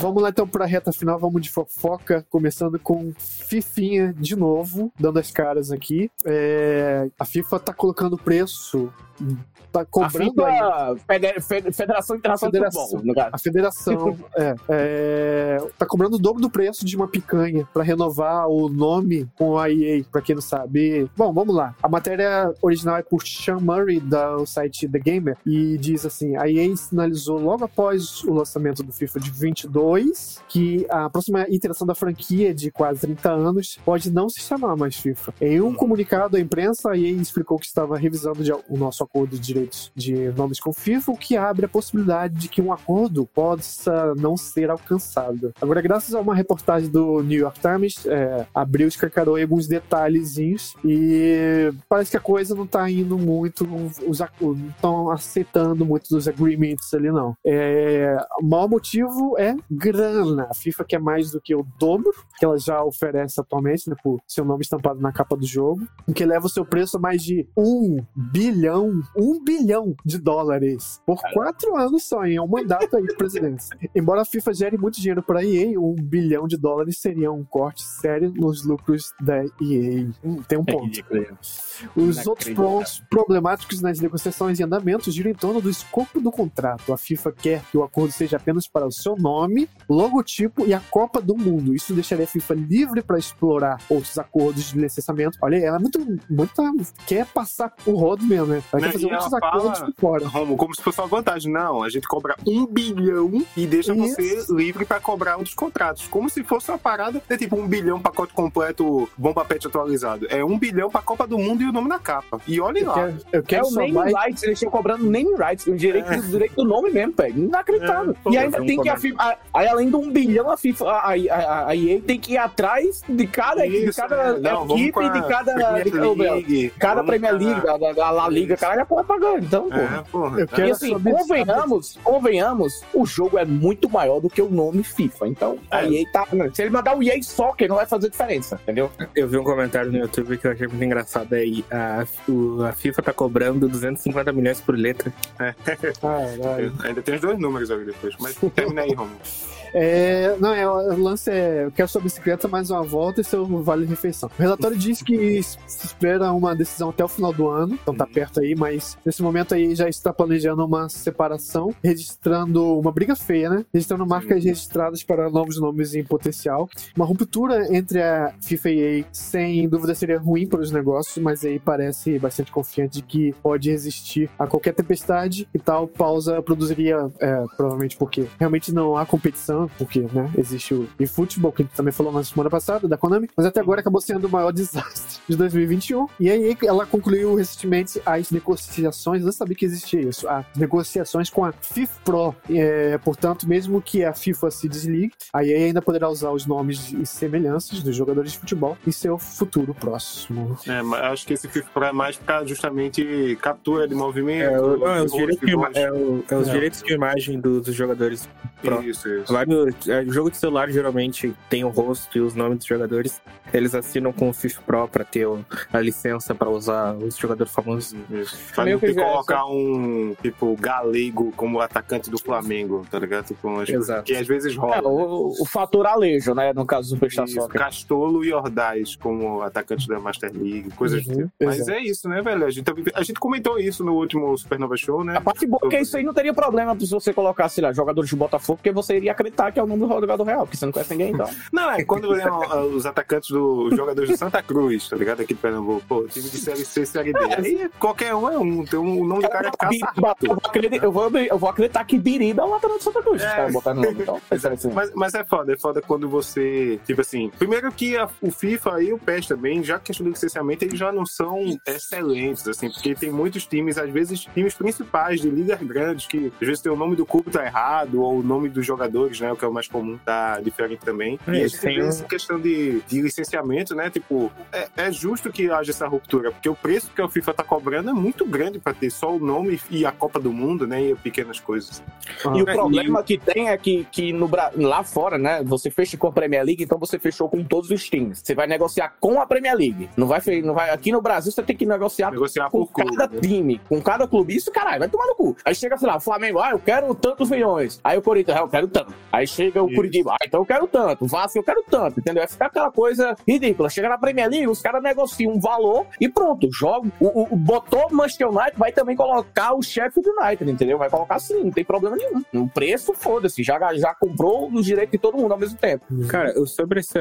Vamos lá então pra reta final, vamos de fofoca, começando com Fifinha de novo, dando as caras aqui. É, a FIFA tá colocando preço, tá A cobrando aí. FIFA, Fede- Fede- Federação Internacional de Federação. Futebol, no caso. A federação é, é, tá cobrando o dobro do preço de uma picanha pra renovar o nome com a EA, pra quem não sabe. Bom, vamos lá. A matéria original é por Sean Murray, do site The Gamer, e diz assim: a EA sinalizou logo após o lançamento do FIFA de 22 que a próxima iteração da franquia de quase 30 anos pode não se chamar mais FIFA. Em um comunicado à imprensa, a EA explicou que estava revisando o nosso acordo de direitos de nomes com FIFA, o que abre a possibilidade de que um acordo possa não ser alcançado. Agora, graças a uma reportagem do New York Times, é, abriu, escancarou alguns detalhezinhos e parece que a coisa não tá indo muito, os não estão aceitando muito dos agreements ali, não. É, o maior motivo é grana. A FIFA quer mais do que o dobro que ela já oferece atualmente, né, por seu nome estampado na capa do jogo, o que leva o seu preço a mais de um bilhão, um bilhão de dólares por quatro anos só, em um mandato aí do presidente. [laughs] Embora a FIFA gere muito dinheiro para a EA, um bilhão de dólares seria um corte sério nos lucros da EA. Hum, tem um ponto. Os outros pontos problemáticos nas negociações em andamento giram em torno do escopo do contrato. A FIFA quer que o acordo seja apenas para o seu nome, logotipo e a Copa do Mundo. Isso deixaria a FIFA livre para explorar outros acordos de licenciamento. Olha, ela é muito, muito quer passar o rodo mesmo, né? Ela Né, quer fazer e ela muitos acordos fala- por fora. Romo, como se fosse uma vantagem. Não, a gente cobra um bilhão e deixa Isso. você livre pra cobrar outros contratos. Como se fosse uma parada, é tipo um bilhão pacote completo, bomba pet atualizado. É um bilhão pra Copa do Mundo e o nome na capa. E Eu lá. quero, eu É quero o só name mais. rights, eles estão cobrando name rights, o direito, É. o direito do nome mesmo, velho. Inacreditável. É, e ainda tem que a. FIFA, a- aí além de um bilhão, a FIFA, a, a, a- a EA tem que ir atrás de cada, de Isso, cada é. Não, equipe, a de cada, Premier de, League, cada Premier a- League, da, da, da La Liga, caralho, a porra pagando. Então, pô. É, porra. Eu quero E assim, saber- convenhamos, convenhamos, o jogo é muito maior do que o nome FIFA. Então, a É. EA tá. Se ele mandar o EA Soccer, não vai fazer diferença, entendeu? Eu vi um comentário no YouTube que eu achei muito engraçado aí. A, o- a FIFA tá cobrando 250 milhões por letra. Caralho. Ainda tem os dois números ali depois. Mas termina aí, Romo. É, não, é, o lance é: eu quero sua bicicleta mais uma volta e seu vale refeição. O relatório diz que se espera uma decisão até o final do ano, então tá perto aí, mas nesse momento aí já está planejando uma separação, registrando uma briga feia, né? Registrando marcas registradas para novos nomes em potencial. Uma ruptura entre a FIFA e a EA, sem dúvida, seria ruim para os negócios, mas aí parece bastante confiante de que pode resistir a qualquer tempestade e tal pausa produziria, é, provavelmente porque realmente não há competição porque, né, existe o eFootball, que a gente também falou na semana passada, da Konami, mas até agora acabou sendo o maior [laughs] desastre de 2021. E aí ela concluiu recentemente as negociações, eu não sabia que existia isso, as negociações com a FIFA Pro. É, portanto, mesmo que a FIFA se desligue, a EA ainda poderá usar os nomes e semelhanças dos jogadores de futebol em seu futuro próximo. É, mas acho que esse FIFA Pro é mais pra justamente captura de movimento. É, o- não, é os, direitos de, é o- é os É. direitos de imagem do- dos jogadores. Pro. Isso, isso. Vários, é, jogo de celular geralmente tem o rosto e os nomes dos jogadores. Eles assinam com o FIFA Pro pra ter a licença pra usar os jogadores famosos. Isso. Pra não colocar um, tipo, galego como atacante do Flamengo, tá ligado? Tipo, Exato. que às vezes rola. É, o, o fator alejo, né? No caso do Superstar Isso, Soccer. Castolo e Ordaz como atacantes da Master League, coisas do Uhum, tipo. Mas é isso, né, velho? A gente, a gente comentou isso no último Supernova Show, né? A parte boa é que isso aí não teria problema se você colocasse, sei lá, jogadores de Botafogo, porque você iria acreditar que é o nome do jogador real, porque você não conhece ninguém, então. [laughs] Não, é quando é, [laughs] os atacantes dos jogadores do Santa Cruz, tá ligado? Aqui de Pernambuco. Pô, time de Série C, Série D. Aí qualquer um é um. Tem um, o nome do cara é Caça eu, vou acreditar, eu, vou, acreditar que Biriba é o lateral do Santa Cruz. É. Botaram no nome, então. [laughs] é interessante. Mas, mas é foda, é foda quando você. Tipo assim, primeiro que a- o FIFA e o PES também, já questão do licenciamento, eles já não são excelentes, assim, porque tem muitos times, às vezes, times principais de ligas grandes, que às vezes tem o nome do clube tá errado, ou o nome dos jogadores, né? O que é o mais comum, tá diferente também. É, e a gente tem essa questão de, de licenciamento, né? Tipo, é, é justo que haja essa ruptura, porque o preço que o FIFA tá cobrando é muito grande pra ter só o nome e a Copa do Mundo, né? E pequenas coisas. E o É, problema que tem é que, que no, lá fora, né, você fecha com a Premier League, então você fechou com todos os times. Você vai negociar com a Premier League. Não vai, não vai aqui no Brasil você tem que negociar Negociar com por clube. cada né? time, com cada clube. Isso, caralho, vai tomar no cu. Aí chega, sei lá, o Flamengo, ah, eu quero tantos milhões. Aí o Corinthians, ah, eu quero tanto. Aí chega o Isso. Curitiba, ah, então eu quero tanto. O Vasco, eu quero tanto, entendeu? Vai ficar aquela coisa ridícula. Chega na Premier League, os caras negociam um valor e pronto, joga. O, o, o botou o Manchester United, vai também colocar o Sheffield United, entendeu? Vai colocar assim, não tem problema nenhum. O preço, foda-se, já, já comprou os direitos de todo mundo ao mesmo tempo. Cara, eu- sobre essa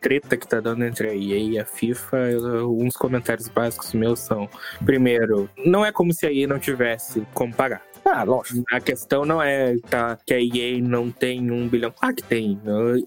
treta que tá dando entre a EA e a FIFA, eu- uns comentários básicos meus são: primeiro, não é como se a EA não tivesse como pagar. Ah, lógico. A questão não é tá, que a EA não tem um bilhão. Ah, que tem.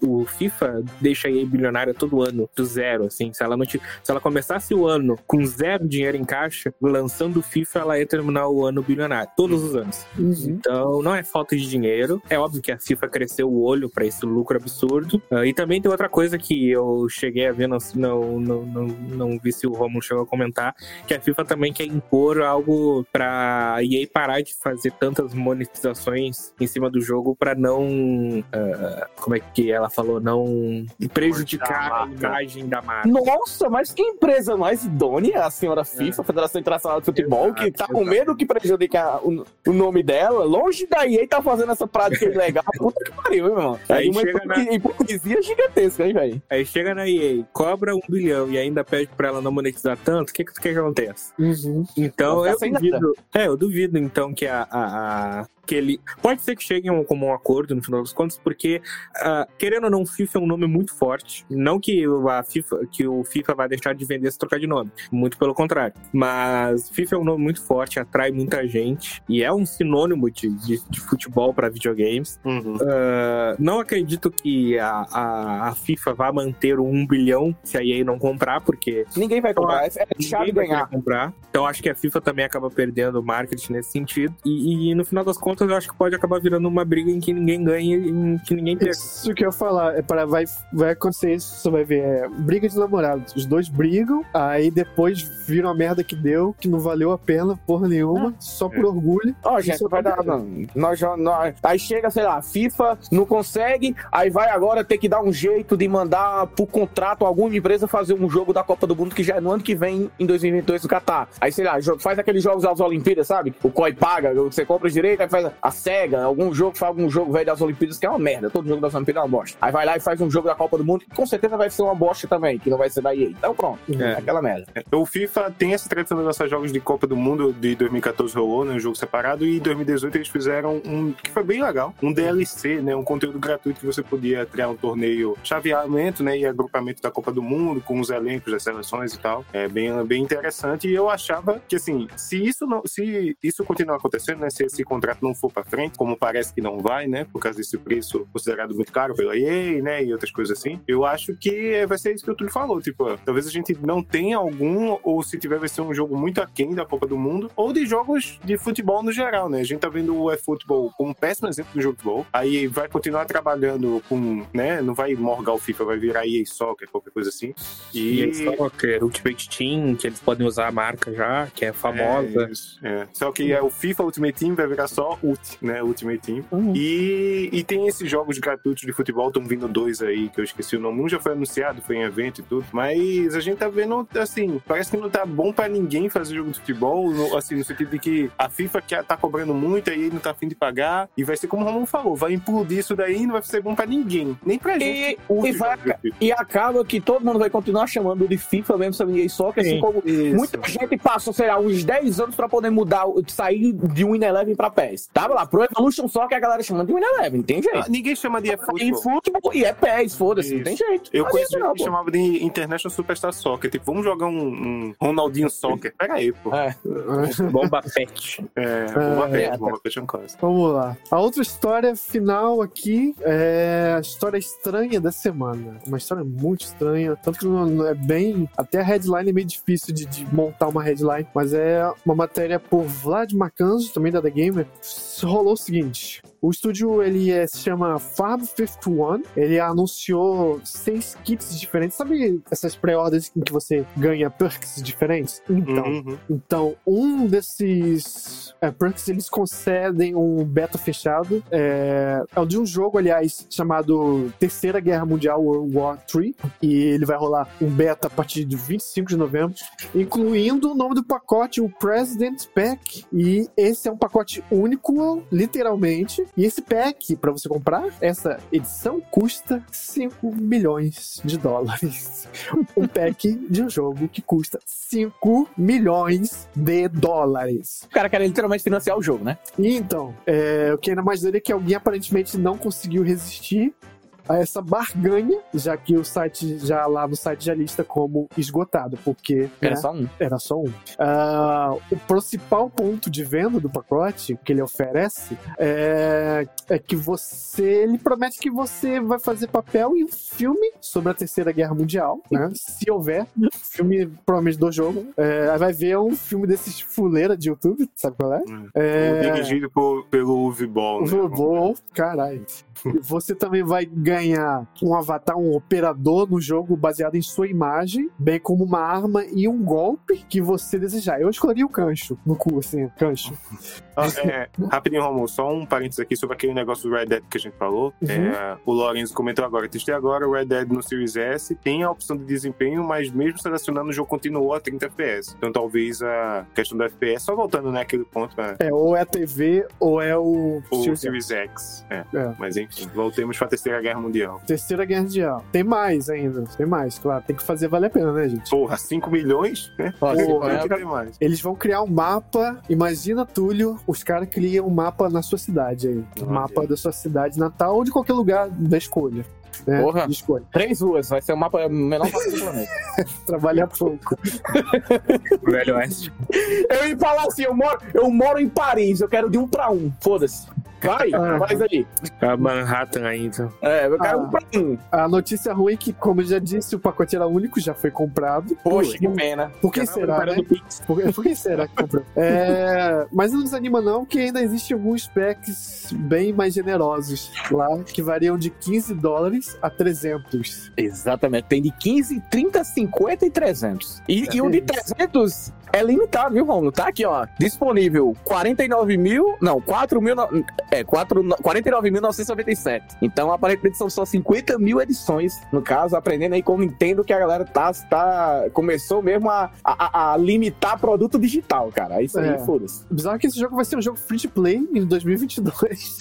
O FIFA deixa a EA bilionária todo ano, do zero, assim. Se ela, não te- se ela começasse o ano com zero dinheiro em caixa, lançando o FIFA, ela ia terminar o ano bilionária, todos os anos. Então, não é falta de dinheiro. É óbvio que a FIFA cresceu o olho para esse lucro absurdo. Ah, e também tem outra coisa que eu cheguei a ver, não, não, não, não, não vi se o Romulo chegou a comentar, que a FIFA também quer impor algo para a EA parar de fazer tantas monetizações em cima do jogo para não. ah, como é que ela falou? Não prejudicar a a imagem da marca. Nossa, mas que empresa mais idônea, a senhora FIFA, Federação Internacional de Futebol, que tá com exato. medo que prejudique o, o nome dela, longe da EA tá fazendo essa prática ilegal. [laughs] Puta que pariu, hein, meu irmão? É Aí uma chega hipocrisia, hipocrisia gigantesca, hein, velho? Aí chega na EA, cobra um bilhão e ainda pede pra ela não monetizar tanto, o que, que tu quer que aconteça? Uhum. Então Vai eu duvido. É, eu duvido então que a. a- a- que ele. Pode ser que cheguem a um- como um acordo no final das contas, porque, ah, querendo ou não, FIFA é um nome muito forte. Não que o- a FIFA, que o FIFA vai deixar de vender se trocar de nome. Muito pelo contrário. Mas FIFA é um nome muito forte, atrai muita gente e é um sinônimo de, de, de futebol para videogames. Uhum. Ah, não acredito que a, a, a FIFA vá manter o 1 bilhão se a EA não comprar, porque Ninguém vai comprar, é é vai ganhar. comprar. Então acho que a FIFA também acaba perdendo o marketing nesse sentido. E, e no final das contas eu acho que pode acabar virando uma briga em que ninguém ganha e em que ninguém perca. Isso que eu ia falar, é para, vai, vai acontecer isso, você vai ver, é briga de namorados. Os dois brigam, aí depois viram a merda que deu, que não valeu a pena, porra nenhuma, só por orgulho. Ó, gente, Isso vai dar. Não. Nós, já- nós- aí chega, sei lá, a FIFA não consegue, aí vai agora ter que dar um jeito de mandar por contrato alguma empresa fazer um jogo da Copa do Mundo que já é no ano que vem, em 2022, no Catar. Aí, sei lá, faz aqueles jogos das Olimpíadas, sabe? O COI paga, você compra os direitos, aí faz a SEGA, algum jogo, faz algum jogo velho das Olimpíadas, que é uma merda. Todo jogo das Olimpíadas é uma bosta. Aí vai lá e faz um jogo da Copa do Mundo, que com certeza vai ser uma bosta também, que não vai ser da EA. Então pronto, É. aquela merda. O FIFA tem essa tradição de lançar jogos de Copa do Mundo de 2014 rolou, né, um jogo separado, e em 2018 eles fizeram um que foi bem legal, um DLC, né, um conteúdo gratuito que você podia criar um torneio chaveamento, né, e agrupamento da Copa do Mundo com os elencos das seleções e tal. É bem, bem interessante e eu achava que assim, se isso não, se isso continuar acontecendo, né, se esse contrato não não for pra frente, como parece que não vai, né? Por causa desse preço considerado muito caro pela EA, né? E outras coisas assim. Eu acho que vai ser isso que o Túlio falou. Tipo, talvez a gente não tenha algum, ou se tiver, vai ser um jogo muito aquém da Copa do Mundo, ou de jogos de futebol no geral, né? A gente tá vendo o eFootball como um péssimo exemplo de jogo de futebol. Aí vai continuar trabalhando com, né? Não vai morgar o FIFA, vai virar EA Soccer, qualquer coisa assim. E eles Soccer, Ultimate Team, que eles podem usar a marca já, que é famosa. É, isso, é. Só que é o FIFA Ultimate Team vai virar só Ult, né? Ultimate Team. E, e tem esses jogos gratuitos de futebol, estão vindo dois aí, que eu esqueci o nome. Um já foi anunciado, foi em evento e tudo. Mas a gente tá vendo, assim, parece que não tá bom pra ninguém fazer jogo de futebol, no- assim, no sentido de que a FIFA quer, tá cobrando muito, aí não tá afim de pagar. E vai ser como o Ramon falou, vai implodir isso daí e não vai ser bom pra ninguém. Nem pra gente. E, que e vai- e acaba que todo mundo vai continuar chamando de FIFA mesmo sobre EA Soccer, assim Sim. como Isso. muita gente passou, sei lá, uns 10 anos pra poder mudar, sair de Win Eleven pra PES. Tava lá, Pro Evolution Soccer a galera chamando de Win Eleven, tem jeito. Ah, ninguém chama de eFootball. futebol e é PES, foda-se, não tem jeito. Eu conheço gente não, que chamava de International Superstar Soccer. Tipo, vamos jogar um, um Ronaldinho Soccer. Pera aí, pô. É. [laughs] Bomba Pet. É, bomba É, pet, é. bomba pet é um clássico. Vamos lá. A outra história final aqui é a história estranha da semana. Uma história muito estranha. Tanto que não, não é bem. Até a headline é meio difícil de, de montar uma headline. Mas é uma matéria por Vlad Marcanzo, também da The Gamer. Rolou o seguinte. O estúdio ele é- se chama Farm 51. Ele anunciou seis kits diferentes. Sabe essas pré-orders em que você ganha perks diferentes? Então, Uhum. então, um desses é, perks, eles concedem um beta fechado. É, é o de um jogo, aliás, chamado Terceira Guerra Mundial World War III. E ele vai rolar um beta a partir de 25 de novembro, incluindo o nome do pacote, o President Pack. E esse é um pacote único, literalmente. E esse pack, para você comprar, essa edição custa 5 milhões de dólares. [laughs] Um pack de um jogo que custa 5 milhões de dólares. O cara quer literalmente financiar o jogo, né? E então, é, o que ainda mais doido é que alguém aparentemente não conseguiu resistir a essa barganha, já que o site já lá no site já lista como esgotado, porque Era né, só um. era só um. Ah, o principal ponto de venda do pacote que ele oferece é, é que você. Ele promete que você vai fazer papel em um filme sobre a Terceira Guerra Mundial, né? [laughs] Se houver. Filme, provavelmente do jogo. É, vai ver um filme desses fuleira de YouTube, sabe qual é? É, Dirigido por, pelo Uwe Ball, o né? caralho. [laughs] Você também vai ganhar um avatar, um operador no jogo baseado em sua imagem, bem como uma arma e um golpe que você desejar. Eu escolhi o cancho no cu, assim, cancho. [laughs] Ah, é, rapidinho, Romulo, só um parênteses aqui sobre aquele negócio do Red Dead que a gente falou. Uhum. É, o Lorenzo comentou agora, testei agora o Red Dead no Series S, tem a opção de desempenho, mas mesmo selecionando o jogo continuou a 30 FPS. Então talvez a questão do FPS, só voltando naquele ponto, né, É, ou é a TV ou é o. o Series Series X. É. É. Mas enfim, voltemos para a Terceira Guerra Mundial. Terceira Guerra Mundial. Tem mais ainda, tem mais, claro. Tem que fazer valer a pena, né, gente? Porra, 5 milhões? Né? Pô, Porra, é, tem mais. Eles vão criar um mapa. Imagina, Túlio, os caras criam um mapa na sua cidade aí. Um Olha. mapa da sua cidade natal ou de qualquer lugar da escolha. Né? Porra. De escolha. Três ruas, vai ser o mapa menor mapa do planeta. [laughs] Trabalha pouco. [laughs] Velho Oeste. Eu ia falar assim, eu moro, eu moro em Paris, eu quero de um pra um. Foda-se. Vai, Ah. faz aí. A Manhattan ainda. É, eu quero Ah. um pra um. A notícia ruim é que, como eu já disse, o pacote era único, já foi comprado. Poxa, que pena. Por que será, né? Por, por que será que comprou? [laughs] É, mas não desanima não, que ainda existem alguns packs bem mais generosos lá, que variam de 15 dólares a 300. Exatamente, tem de 15, 30, 50 e 300. E, e o de É isso. 300 é limitado, viu, Romulo? Tá aqui, ó, disponível 49 mil, não, 4 mil, é, 4 no- 49.997. Então, aparentemente, são só 50 mil edições, no caso, aprendendo aí com o Nintendo que a galera tá, tá começou mesmo a, a, a limitar produto digital, cara. É Isso aí, É. foda-se. Bizarro que esse jogo vai ser um jogo free to play em 2022.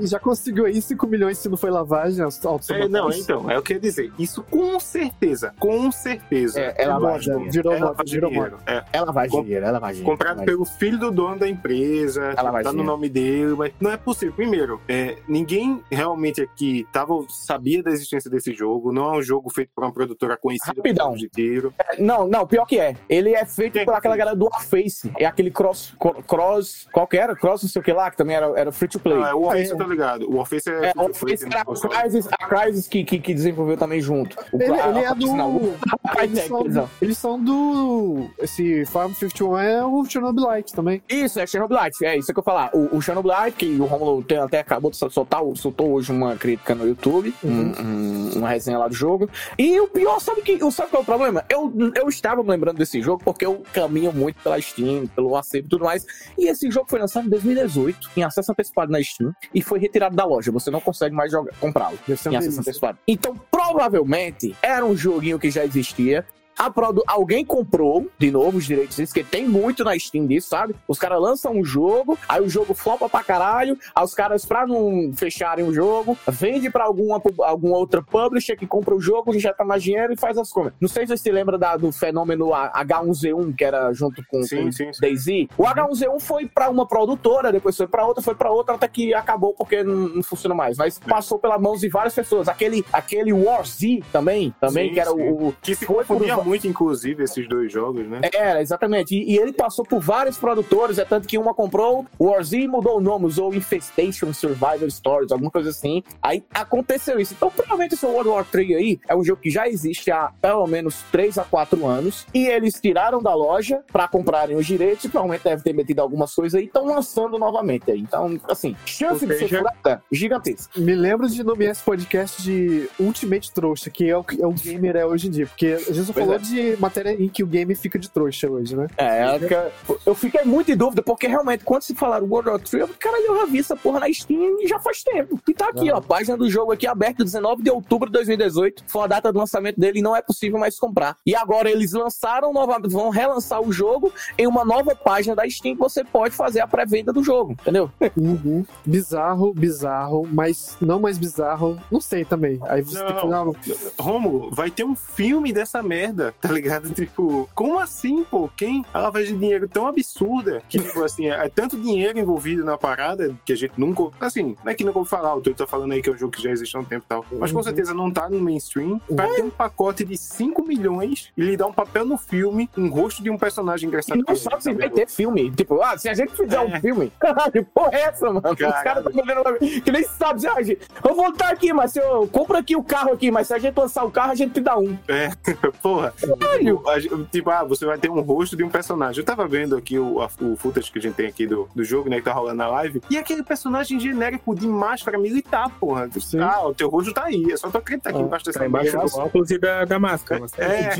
e [laughs] já conseguiu aí 5 milhões se não foi lavagem. É, não, então, é o que eu ia dizer. Isso com certeza, com certeza. É, é lavagem Moda, dinheiro. virou é lavagem de virou dinheiro. É. É lavagem de Com- dinheiro, é lavagem dinheiro. Comprado pelo filho do dono da empresa, Ela vai tá no dinheiro. nome dele, mas não é possível. Primeiro, é, ninguém realmente aqui tava, sabia da existência desse jogo, não é um jogo feito por uma produtora conhecida Rapidão. de tiro. Não, não, pior que é. Ele é feito Quem por que aquela galera do Warface. É aquele cross, cro- cross, qual que era? Cross não sei o que lá, que também era, era free to play. Ah, é, o Warface É. tô ligado. O Warface é, É, free o to play, Warface era a. Crysis, a Crysis que, que, que desenvolveu também junto. O, Ele, a- ele a- é do. não, Eles são, eles são do. Esse Farm 51 é o Chernobylite também. Isso, é Chernobylite, é isso que eu falar. O, o Chernobylite, que o Romulo até acabou de soltar, soltou hoje uma crítica no YouTube, um- um- uma resenha lá do jogo. E o pior, sabe, que, sabe qual é o problema? Eu, eu estava me lembrando desse jogo porque eu caminho muito pela Steam, pelo acervo e tudo mais. E esse jogo foi lançado em 2018, em acesso antecipado na Steam, e foi retirado da loja. Você não consegue mais comprá-lo em acesso antecipado. Então, provavelmente, era um joguinho que já existia. A produ... Alguém comprou, de novo, os direitos disso, que tem muito na Steam disso, sabe? Os caras lançam um jogo, aí o jogo flopa pra caralho, aí os caras, pra não fecharem o jogo, vende pra alguma, alguma outra publisher que compra o jogo, injeta mais dinheiro e faz as coisas. Não sei se você se lembra da- do fenômeno A- H1Z1, que era junto com, Sim, com sim, sim. DayZ. O H1Z1 foi pra uma produtora, depois foi pra outra, foi pra outra, até que acabou porque não, não funciona mais. Mas passou pela mãos de várias pessoas. Aquele, aquele War Z também, também que era o, o- Que se confundia va- muito, inclusive, esses dois jogos, né? Era, exatamente. E, e ele passou por vários produtores, é tanto que uma comprou o War Z e mudou o nome, usou Infestation Survival Stories, alguma coisa assim. Aí aconteceu isso. Então, provavelmente esse World War 3 aí é um jogo que já existe há pelo menos 3 a 4 anos. E eles tiraram da loja pra comprarem os direitos. E provavelmente deve ter metido algumas coisas aí. Estão lançando novamente aí. Então, assim, chance de ser furada gigantesca. Me lembro de nomear esse podcast de Ultimate Trouxa, que é o que é o gamer é hoje em dia. Porque a gente só Pois falou é. de matéria em que o game fica de trouxa hoje, né? É, é eu fiquei muito em dúvida, porque realmente, quando se falaram World War 3, eu falei, cara, eu já vi essa porra na Steam e já faz tempo. E tá aqui, ó, a página do jogo aqui aberta 19 de outubro de 2018. Foi a data do lançamento dele e não é possível mais comprar. E agora eles lançaram novamente, vão relançar o jogo em uma nova página da Steam que você pode fazer a pré-venda do jogo, entendeu? [laughs] Uhum. Bizarro, bizarro, mas não mais bizarro, não sei também. Aí você tem que Não. não, Romulo, vai ter um filme dessa merda, tá ligado? [laughs] Tipo, como assim, pô? Quem? A lavagem de dinheiro tão absurda que, tipo assim, é tanto dinheiro envolvido na parada que a gente nunca. Assim, não é que nunca vou falar, o Túlio tá falando aí que é um jogo que já existe há um tempo e tal. Mas com Uhum. certeza não tá no mainstream. Vai ter um pacote de 5 milhões e lhe dar um papel no filme, um rosto de um personagem E engraçado. não sabe se vai ter filme. Tipo, ah, se a gente fizer um É. filme, [laughs] caralho, porra é essa, mano? Os Caralho. caras estão vendendo que nem sabe, eu vou voltar aqui, mas eu compro aqui o carro aqui, mas se a gente lançar o carro, a gente te dá um. É, [laughs] porra. Tipo, gente- tipo, ah, você vai ter um rosto de um personagem. Eu tava vendo aqui o, a- o footage que a gente tem aqui do, do jogo, né, que tá rolando na live. E aquele personagem genérico de máscara militar, porra. Sim. Ah, o teu rosto tá aí. É só tu acreditar aqui Ah, embaixo dessa Tá embaixo do óculos e da, da máscara. mas- É,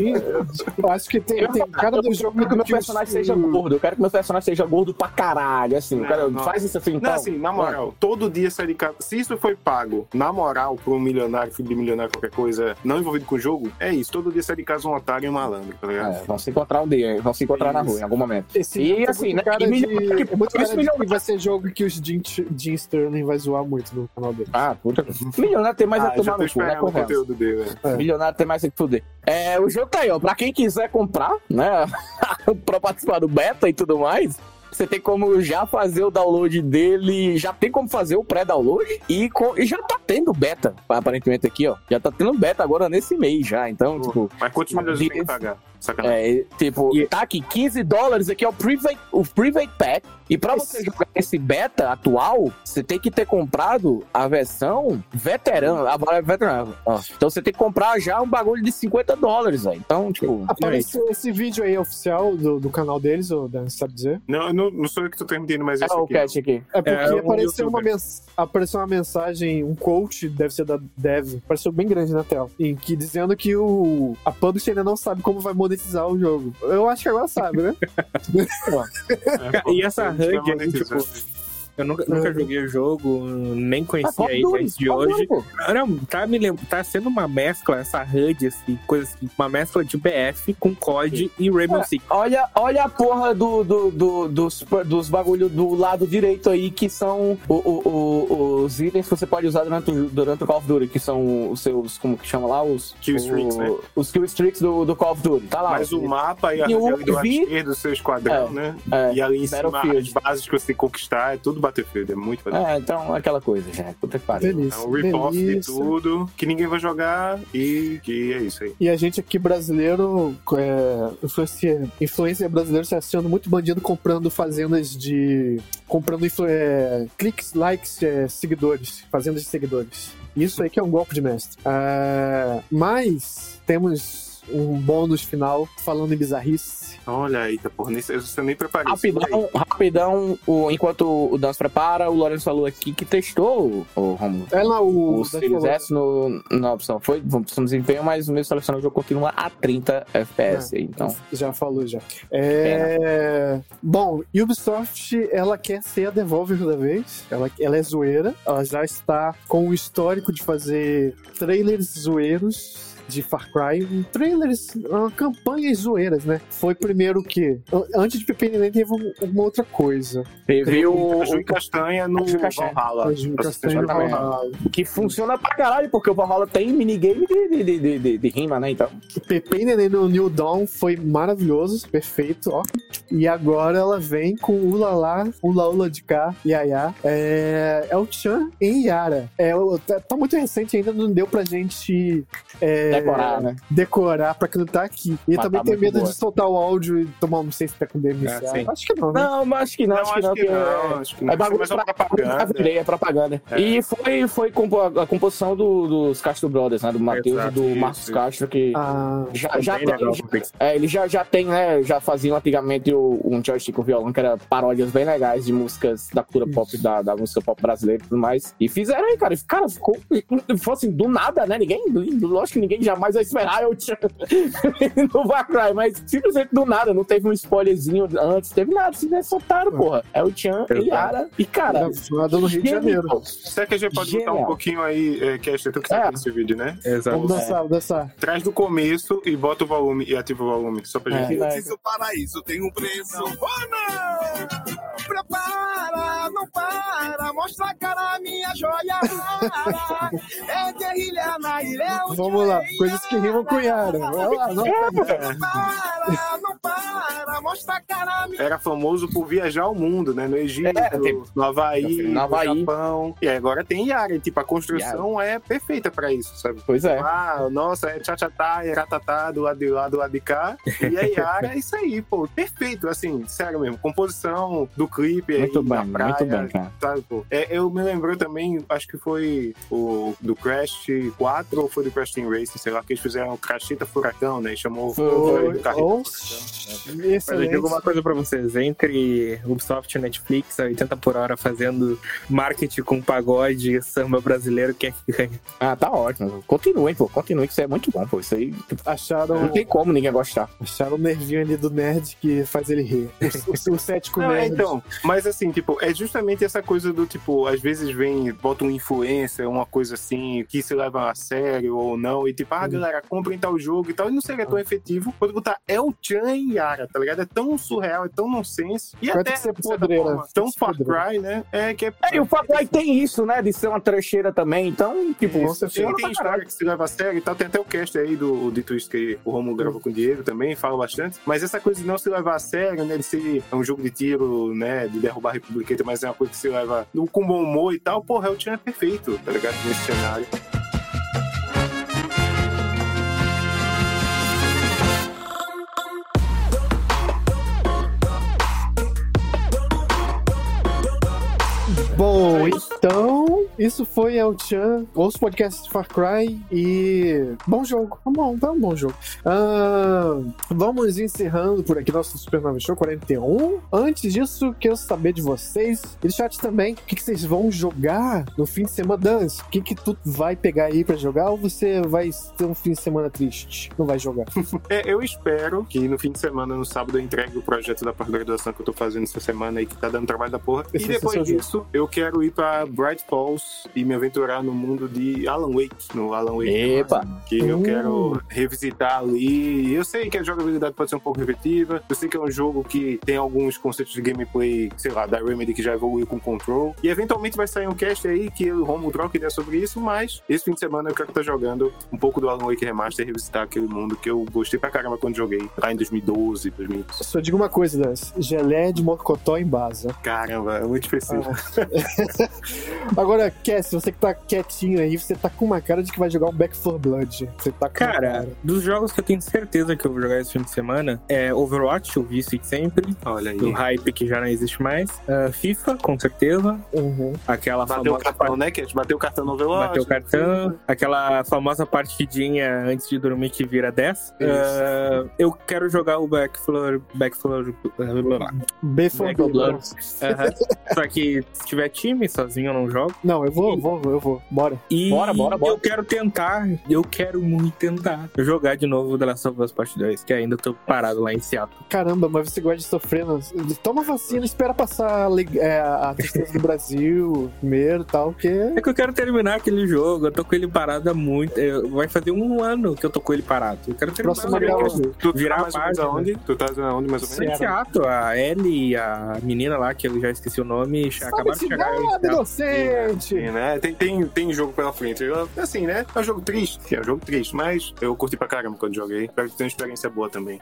Eu acho que tem, tem cada do jogo Eu quero que meu personagem seja gordo. Eu quero que meu personagem seja gordo pra caralho, assim. Não, quero, não. faz isso assim, Não, então. assim, na moral, todo dia sair de casa. Se isso foi pago, na moral, por um milionário, filho de milionário, qualquer coisa, não envolvido com o jogo, é isso. Todo dia sai de casa um otário e um malandro, tá ligado? É, vão se encontrar um dia, vão se encontrar na rua em algum momento. Esse E, é assim, né, cara e de, milhão- é muito cara de milhão- vai ser jogo que o Jim, Jim Sterling vai zoar muito no canal dele. Ah, puta. Milionário tem mais ah, a tomar no cu, né? o conteúdo dele, né? É. Milionário tem mais a que fuder. É, o jogo tá aí, ó. Pra quem quiser comprar, né? [laughs] pra participar do beta e tudo mais. Você tem como já fazer o download dele, já tem como fazer o pré-download e, e já tá tendo beta, aparentemente aqui, ó. Já tá tendo beta agora nesse mês já. Então, tipo, Mas quantos milhões tem que pagar? Sacanagem. É, tipo, tá aqui, 15 dólares aqui é o Private, o private Pack. E pra você jogar esse beta atual, você tem que ter comprado a versão veterana. Agora é veterana. ó. Então você tem que comprar já um bagulho de 50 dólares, velho. Então, tipo. Apareceu esse vídeo aí oficial do, do canal deles, ou Dan, sabe dizer? Não, não, não sou eu que tô transmitindo mais É isso o aqui. cat aqui. É porque É, um apareceu, uma mens... apareceu uma mensagem, um coach, deve ser da Dev, apareceu bem grande na tela, em que dizendo que o a publisher ainda não sabe como vai monetizar o jogo. Eu acho que agora sabe, né? [laughs] É, pô, E essa a gente vai HUD aí, tipo, Eu nunca, nunca joguei o jogo, nem Ah, conhecia of ele antes de hoje. Ah, Não, tá, me lem- tá sendo uma mescla, essa HUD, assim, coisa assim, uma mescla de BF com COD e Rainbow É, Six. Olha, olha a porra do, do, do- dos, dos bagulho do lado direito aí, que são o- o- o- os itens que você pode usar durante, o- durante o Call of Duty, que são os seus, como que chama lá? Os Kill streaks, o- né? Os kill streaks do, do Call of Duty. Tá lá. Mas o mapa e a E o do lado esquerdo seu esquadrão, né? é, e ali em cima, as bases que você tem que conquistar, é tudo Battlefield, é muito Battlefield. É, então aquela coisa, já. Puta que pariu. É Delícia. um rip-off de tudo, que ninguém vai jogar e que é isso aí. E a gente aqui brasileiro, é, influência, influência brasileiro, está sendo muito bandido comprando fazendas de. comprando é, cliques, likes, é, seguidores, fazendas de seguidores. Isso aí que é um golpe de mestre. Ah, mas temos um bônus final falando em bizarrice. Olha aí, tá porra, nem, eu você nem preparei isso aí. Rapidão, rapidão, o, enquanto o Dan se prepara, o Lourenço falou aqui que testou o, Romulo, É lá o. o Series S no, na opção. Foi opção de desempenho, mas o meu selecionado jogo continua a 30 FPS. aí, Então, Já falou, já. É... Bom, Ubisoft, ela quer ser a Devolver da vez. Ela, ela é zoeira. Ela já está com o histórico de fazer trailers zoeiros de Far Cry, trailers, uh, campanhas zoeiras, né? Foi primeiro que antes de Pepe Neném teve um- uma outra coisa. teve o, e Castanha no Castanha. Valhalla. Você de ter Valhalla. que funciona pra caralho, porque o Valhalla tem minigame de, de, de, de, de, de rima, né? Então, Pepe Neném no New Dawn foi maravilhoso, perfeito, ó. E agora ela vem com o Ulala, Ula Ula de cá, Yaya. É, é o Chan em Yara. É, o- tá, tá muito recente ainda, não deu pra gente é, decorar, né? decorar pra quem não tá aqui. E Mas também tá tem medo boa. de soltar o áudio e tomar, não sei se tá com DMCA. Sim. acho que não, né? Não, mas acho que não, Não, acho que não. é- acho que não. É bagulho Mas é pra, propaganda. é propaganda. É. E foi, foi compo- a composição do- dos Castro Brothers, né? Do Matheus e do isso, Marcos isso. Castro, que Ah, já, Foi já tem. legal já-. É, ele já, já tem, né? Já faziam antigamente o, um joystick com violão, que era paródias bem legais de músicas da cultura pop, da, da música pop brasileira e tudo mais. E fizeram aí, cara. E, Cara, ficou. Fosse do nada, né? Ninguém. Lógico que ninguém jamais vai esperar eu tinha [laughs] no Far Cry, mas simplesmente do nada. Não teve um spoilerzinho antes, teve nada. Se né, soltaram, porra. É o Chan e. Yara. E, cara. nada no Rio de Janeiro. Será que a gente pode botar um pouquinho aí, é, Cash, tu que É. sabe desse vídeo, né? Exato. Vamos dançar, vamos dançar. Traz do começo e bota o volume e ativa o volume, só pra É. gente. Vai. Diz o paraíso tem um preço. Oh! Prepara, não para, mostra a cara, minha joia rara. É guerrilha na ilha. Vamos lá, coisas que rimam com Yara. Vai lá, não. Para, não para, mostra a cara, minha Era famoso por viajar ao mundo, né? No Egito, É, tem- no Havaí, no no, Havaí. Japão. E agora tem Yara. E, tipo, a construção é perfeita pra isso, sabe? Pois é. Ah, nossa, é tchatchatá, é ratatá, do lado de lá, do lado de cá. E a Yara é isso aí, pô. Perfeito, assim, sério mesmo. Composição do clipe aí Muito na bem, praia, muito bem, cara. sabe, pô. É, eu me lembrou também, acho que foi o do Crash 4 ou foi do Crash Team Racing, sei lá, que eles fizeram o Crashita Furacão, né? E chamou Foi, o carrinho oh, Mas eu digo uma coisa pra vocês, entre Ubisoft e Netflix, a 80 por hora fazendo marketing com pagode e samba brasileiro, quem é que ganha? Ah, tá ótimo. Continuem, pô. Continuem, que isso é muito bom, pô. Isso aí Acharam, não tem como ninguém gostar. acharam o nervinho ali do nerd que faz ele rir. O, o, o cético Não, é, nerd. então, mas assim, tipo, é justamente essa coisa do tipo, às vezes vem, bota um influencer, uma coisa assim, que se leva a sério ou não, e tipo, ah, galera, comprem tal jogo e tal, e não seria tão efetivo quando botar El Chan e Yara, tá ligado? É tão surreal, é tão nonsense, e até, ser certa podreira, forma, tão que Far. Cry, né? É que é. É, e o Far Cry tem isso, né? De ser uma trecheira também. Então, tipo, Com certeza. Sim, tem história que se leva a sério e tal. Tem até o cast aí do, do Twist que o Romulo gravou com o Diego também, fala bastante. Mas essa coisa de não se levar a sério, né? De ser um jogo de tiro, né? De derrubar a Republiqueta, mas é uma coisa que se leva com bom humor e tal. Porra, o Chan é perfeito, tá ligado? Nesse cenário. Bom, então isso foi El Chan, os podcasts de Far Cry e. Bom jogo. Um bom, é um bom jogo. Ah, vamos encerrando por aqui nosso Supernova Show 41. Antes disso, quero saber de vocês e do chat também. O que, que vocês vão jogar no fim de semana? Dance, o que, que tu vai pegar aí pra jogar ou você vai ter um fim de semana triste? Não vai jogar. [laughs] É, eu espero que no fim de semana, no sábado, eu entregue o projeto da pós-graduação que eu tô fazendo essa semana aí, que tá dando trabalho da porra. Esse e depois disso, eu quero ir pra Bright Falls e me aventurar no mundo de Alan Wake, no Alan Wake. Epa. Que eu Uh. quero revisitar ali. Eu sei que a jogabilidade pode ser um pouco repetitiva. Eu sei que é um jogo que tem alguns conceitos de gameplay, sei lá, da Remedy que já evoluiu com Control. E eventualmente vai sair um cast aí que eu e o Romulo troca ideia sobre isso, mas esse fim de semana eu quero estar jogando um pouco do Alan Wake Remaster e revisitar aquele mundo que eu gostei pra caramba quando joguei lá em 2012, 2000. Só digo uma coisa, Dance. Gelé de mocotó em base. Caramba, é muito específico. [laughs] Agora, Cass, você que tá quietinho aí, você tá com uma cara de que vai jogar um Back 4 Blood. Você tá com uma Cara, dos jogos que eu tenho certeza que eu vou jogar esse fim de semana é Overwatch, eu vi isso sempre. Olha aí. Do hype que já não existe mais. Ah, FIFA, com certeza. Uhum. Aquela Bateu o famosa cartão, né, Cat? Bateu o cartão no Overwatch. Bateu o cartão, aquela famosa partidinha antes de dormir que vira 10. Isso. Ah, eu quero jogar o Backfloor. Backfloor. B 4 Back 4 Blood. [laughs] Só que se tiver time, sozinho eu não jogo. Não, eu vou, eu vou, eu vou. Bora. E Bora, bora, bora. eu quero tentar, eu quero muito tentar jogar de novo The Last of Us Part 2, que ainda tô parado lá em Seattle. Caramba, mas você gosta de sofrer. Toma vacina, espera passar a é, a tristeza do Brasil primeiro e tal, porque. É que eu quero terminar aquele jogo, eu tô com ele parado há muito. eu- Vai fazer um ano que eu tô com ele parado. Eu quero terminar Próxima o jogo. gravação. Tu Virar tá mais menos página. aonde? Tu tá aonde mais ou menos? Em Seattle, a Ellie e a menina lá, que eu já esqueci o nome, Sabe acabaram de chegar. Em nada, Seattle. inocente! Sim, né? Tem, tem, tem jogo pela frente. Eu- assim, né? É um jogo triste. É um jogo triste, mas eu curti pra caramba quando joguei. Espero que tenha uma experiência boa também.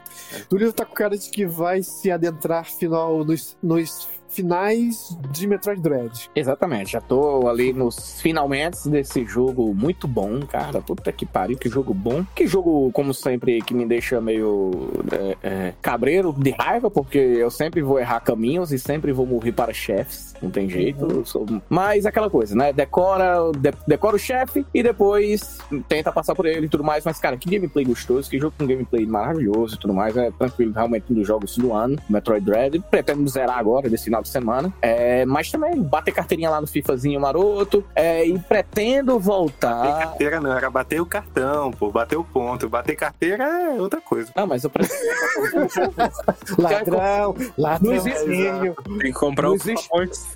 Túlio tá com cara de que vai se adentrar final nos, nos finais de Metroid Dread. Exatamente, já tô ali nos finalmente desse jogo muito bom, cara. Puta que pariu, que jogo bom. Que jogo, como sempre, que me deixa meio é, é, cabreiro de raiva, porque eu sempre vou errar caminhos e sempre vou morrer para chefes. Não tem jeito. eu sou- Mas aquela coisa, né? Decora, de- decora o chefe e depois tenta passar por ele e tudo mais. Mas, cara, que gameplay gostoso, que jogo com gameplay maravilhoso e tudo mais. É tranquilo, realmente um dos jogos do ano, Metroid Dread. Pretendo zerar agora, desse final de semana. É, mas também bater carteirinha lá no FIFAzinho maroto. É, e pretendo Bater voltar. carteira não, era bater o cartão, pô. Bater o ponto. Bater carteira é outra coisa. Não, mas eu pretendo. [laughs] Ladrão, ladrãozinho. Tem que comprar os existe-.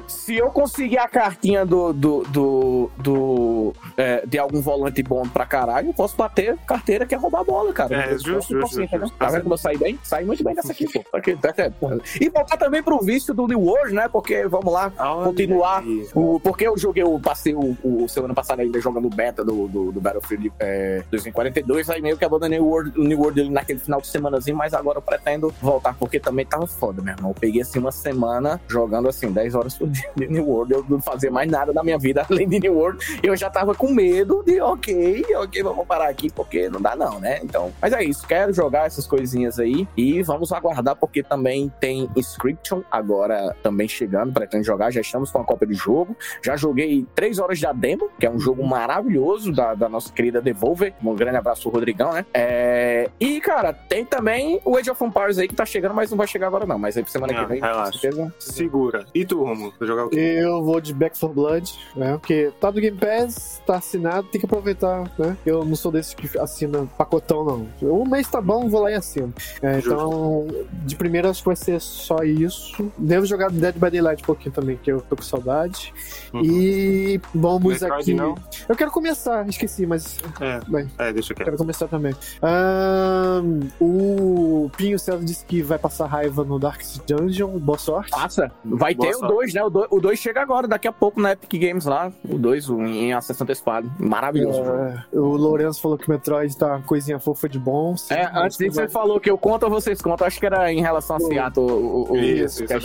Se eu conseguir a cartinha do. do, do, do, é, de algum volante bom pra caralho, eu posso bater carteira que é roubar a bola, cara. É, justo, posso, justo. Tá vendo como eu saí bem? Saí muito bem dessa aqui, pô. Tá aqui, tá porra. E voltar também pro vício do New World, né? Porque, vamos lá, Olha continuar. O, porque eu joguei, eu passei o, o semana passada ainda jogando beta do, do, do Battlefield é, 2042, aí meio que abandonei o, World, o New World naquele final de semanazinho, mas agora eu pretendo voltar, porque também tava foda, meu irmão. Eu peguei assim uma semana jogando assim, 10 horas por [laughs] dia de New World, eu não fazia mais nada na minha vida além de New World, eu já tava com medo de, ok, ok, vamos parar aqui, porque não dá não, né? Então, mas é isso, quero jogar essas coisinhas aí e vamos aguardar, porque também tem Inscription agora também chegando, pretendo jogar, já estamos com a cópia de jogo, já joguei 3 horas de demo, que é um jogo maravilhoso da, da nossa querida Devolver. Um grande abraço pro Rodrigão, né? É, E, cara, tem também o Age of Empires aí que tá chegando, mas não vai chegar agora não. Mas aí pra semana Não, que vem, relaxa. com certeza. Segura. E tu, Romulo? Vai jogar o quê? Eu vou de Back 4 Blood, né? Porque tá do Game Pass, tá assinado, tem que aproveitar, né? Eu não sou desse que assina pacotão, não. Um mês tá bom, vou lá e assino. É, então, de primeira acho que vai ser só isso. Devo jogar Dead by Daylight um pouquinho também, que eu tô com saudade. Uhum. E vamos Metroid aqui. não? Eu quero começar, esqueci, mas É, bem, é deixa quieto. quero começar também. Ahn, o Pinho César disse que vai passar raiva no Darkest Dungeon, boa sorte. Passa. Vai Boa ter o sorte. 2, né? O 2 chega agora, daqui a pouco na Epic Games lá. O 2 em acesso antecipado. Maravilhoso. É, o Lourenço falou que o Metroid tá uma coisinha fofa de bom. É, antes disso você falou que eu conto ou vocês contam, acho que era em relação a Seattle. O, o, Isso, o isso é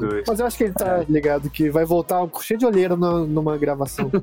dos dois. Mas eu acho que ele tá ligado que vai voltar cheio de olheira na- numa gravação. [laughs]